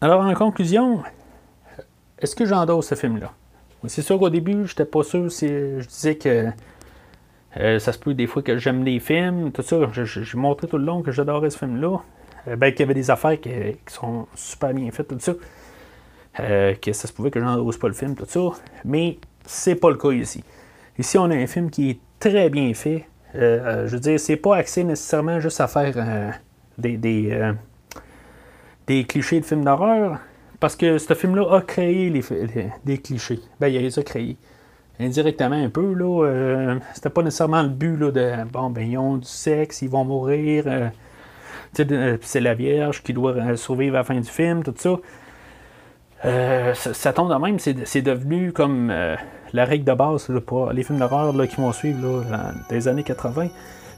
[SPEAKER 1] Alors, en conclusion, est-ce que j'endosse ce film-là? C'est sûr qu'au début, j'étais pas sûr si je disais que Euh, ça se peut des fois que j'aime les films, tout ça. J'ai montré tout le long que j'adorais ce film-là. Euh, ben, qu'il y avait des affaires qui, sont super bien faites, tout ça. Euh, que ça se pouvait que j'endosse pas le film, tout ça. Mais c'est pas le cas ici. Ici, on a un film qui est très bien fait. je veux dire, c'est pas axé nécessairement juste à faire des, des, des, clichés de films d'horreur. Parce que ce film-là a créé des clichés. Ben, il les a créés indirectement un peu. Là, euh, c'était pas nécessairement le but là, de bon, ben, ils ont du sexe, ils vont mourir. Euh, euh, c'est la Vierge qui doit survivre à la fin du film, tout ça. ça, tombe de même, c'est devenu comme la règle de base pour les films d'horreur qui vont suivre là, dans les années 80.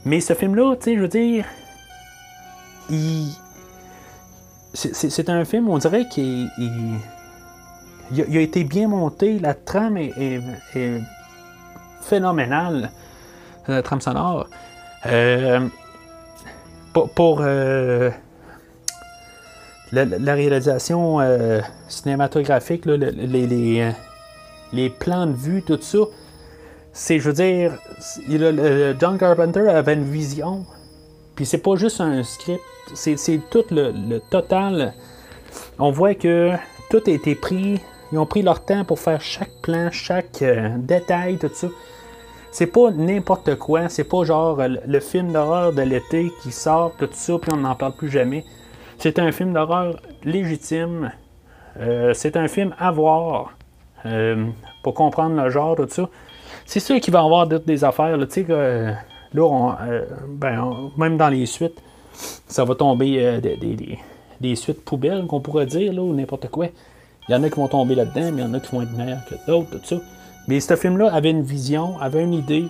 [SPEAKER 1] Mais ce film-là, tu sais, je veux dire, c'est un film, on dirait qu'il il, a été bien monté, la trame est, phénoménale, la trame sonore. Euh, pour, euh, la, réalisation euh, cinématographique, les, les, plans de vue, tout ça, c'est, je veux dire, John Carpenter avait une vision, puis c'est pas juste un script, c'est tout le, le total. On voit que tout a été pris ils ont pris leur temps pour faire chaque plan, chaque euh, détail, tout ça. C'est pas n'importe quoi. C'est pas genre euh, le film d'horreur de l'été qui sort, tout ça, puis on n'en parle plus jamais. C'est un film d'horreur légitime. Euh, c'est un film à voir pour comprendre le genre, tout ça. C'est sûr qu'il va y avoir des affaires. Tu sais, là, ben, même dans les suites, ça va tomber des, des, suites poubelles, qu'on pourrait dire, là, ou n'importe quoi. Il y en a qui vont tomber là-dedans, mais il y en a qui vont être meilleurs que d'autres, tout ça. Mais ce film-là avait une vision, avait une idée,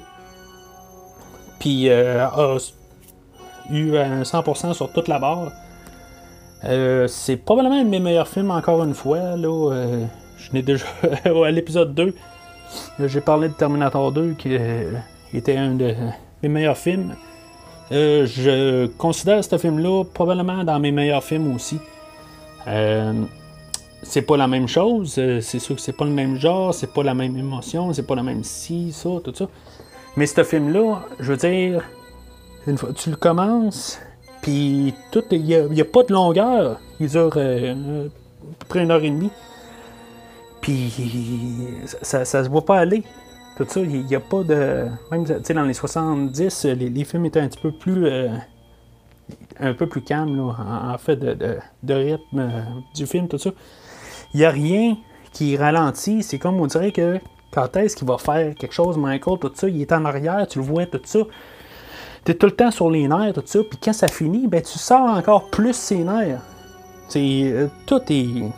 [SPEAKER 1] puis euh, a eu un 100% sur toute la barre. Euh, c'est probablement un de mes meilleurs films, encore une fois. Là, euh, je n'ai déjà. à l'épisode 2, j'ai parlé de Terminator 2, qui était un de mes meilleurs films. je considère ce film-là probablement dans mes meilleurs films aussi c'est pas la même chose, euh, c'est sûr que c'est pas le même genre, c'est pas la même émotion, c'est pas la même si, ça, tout ça. Mais ce film-là, je veux dire, une fois tu le commences, puis tout, il n'y a, pas de longueur, il dure euh, à peu près une heure et demie, puis ça, ça se voit pas aller. Tout ça, il n'y a pas de. Même dans les 70, les, films étaient un petit peu plus. Euh, un peu plus calmes, en, fait, de, de rythme du film, tout ça il n'y a rien qui ralentit. C'est comme on dirait que quand est-ce qu'il va faire quelque chose, Michael, tout ça, il est en arrière, tu le vois, tout ça. Tu es tout le temps sur les nerfs, tout ça. Puis quand ça finit, ben, tu sors encore plus ses nerfs. Euh, tout est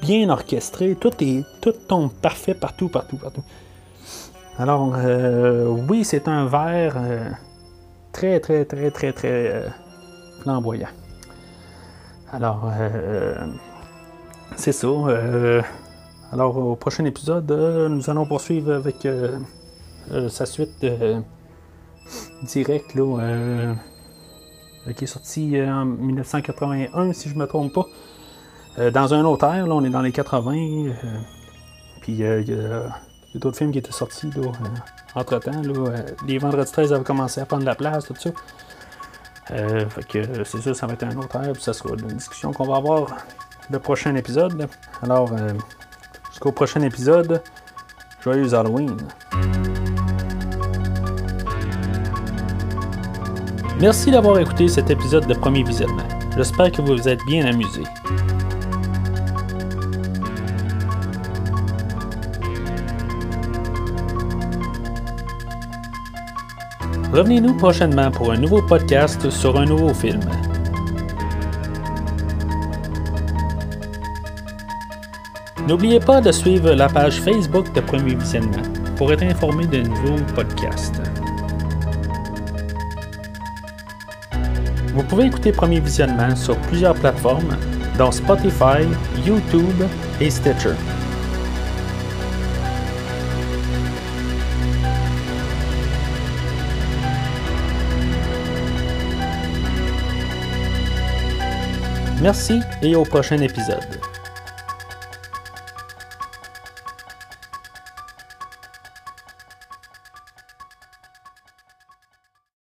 [SPEAKER 1] bien orchestré, tout, est, tout tombe parfait partout, partout, partout. Alors, euh, oui, c'est un verre euh, très, très, très, très, très flamboyant. Alors, c'est ça. Euh, alors, au prochain épisode, euh, nous allons poursuivre avec euh, sa suite directe, là, qui est sortie en 1981, si je ne me trompe pas. dans un autre là, on est dans les 80. puis il y a, d'autres films qui étaient sortis entre-temps. les Vendredis 13 avaient commencé à prendre la place, tout ça. fait que c'est sûr, ça va être un autre ère, puis ça sera une discussion qu'on va avoir le prochain épisode. Alors, euh, jusqu'au prochain épisode, joyeux Halloween. Merci d'avoir écouté cet épisode de Premier Visionnement. J'espère que vous vous êtes bien amusé. Revenez-nous prochainement pour un nouveau podcast sur un nouveau film. N'oubliez pas de suivre la page Facebook de Premier Visionnement pour être informé de nouveaux podcasts. Vous pouvez écouter Premier Visionnement sur plusieurs plateformes, dont Spotify, YouTube et Stitcher. Merci et au prochain épisode.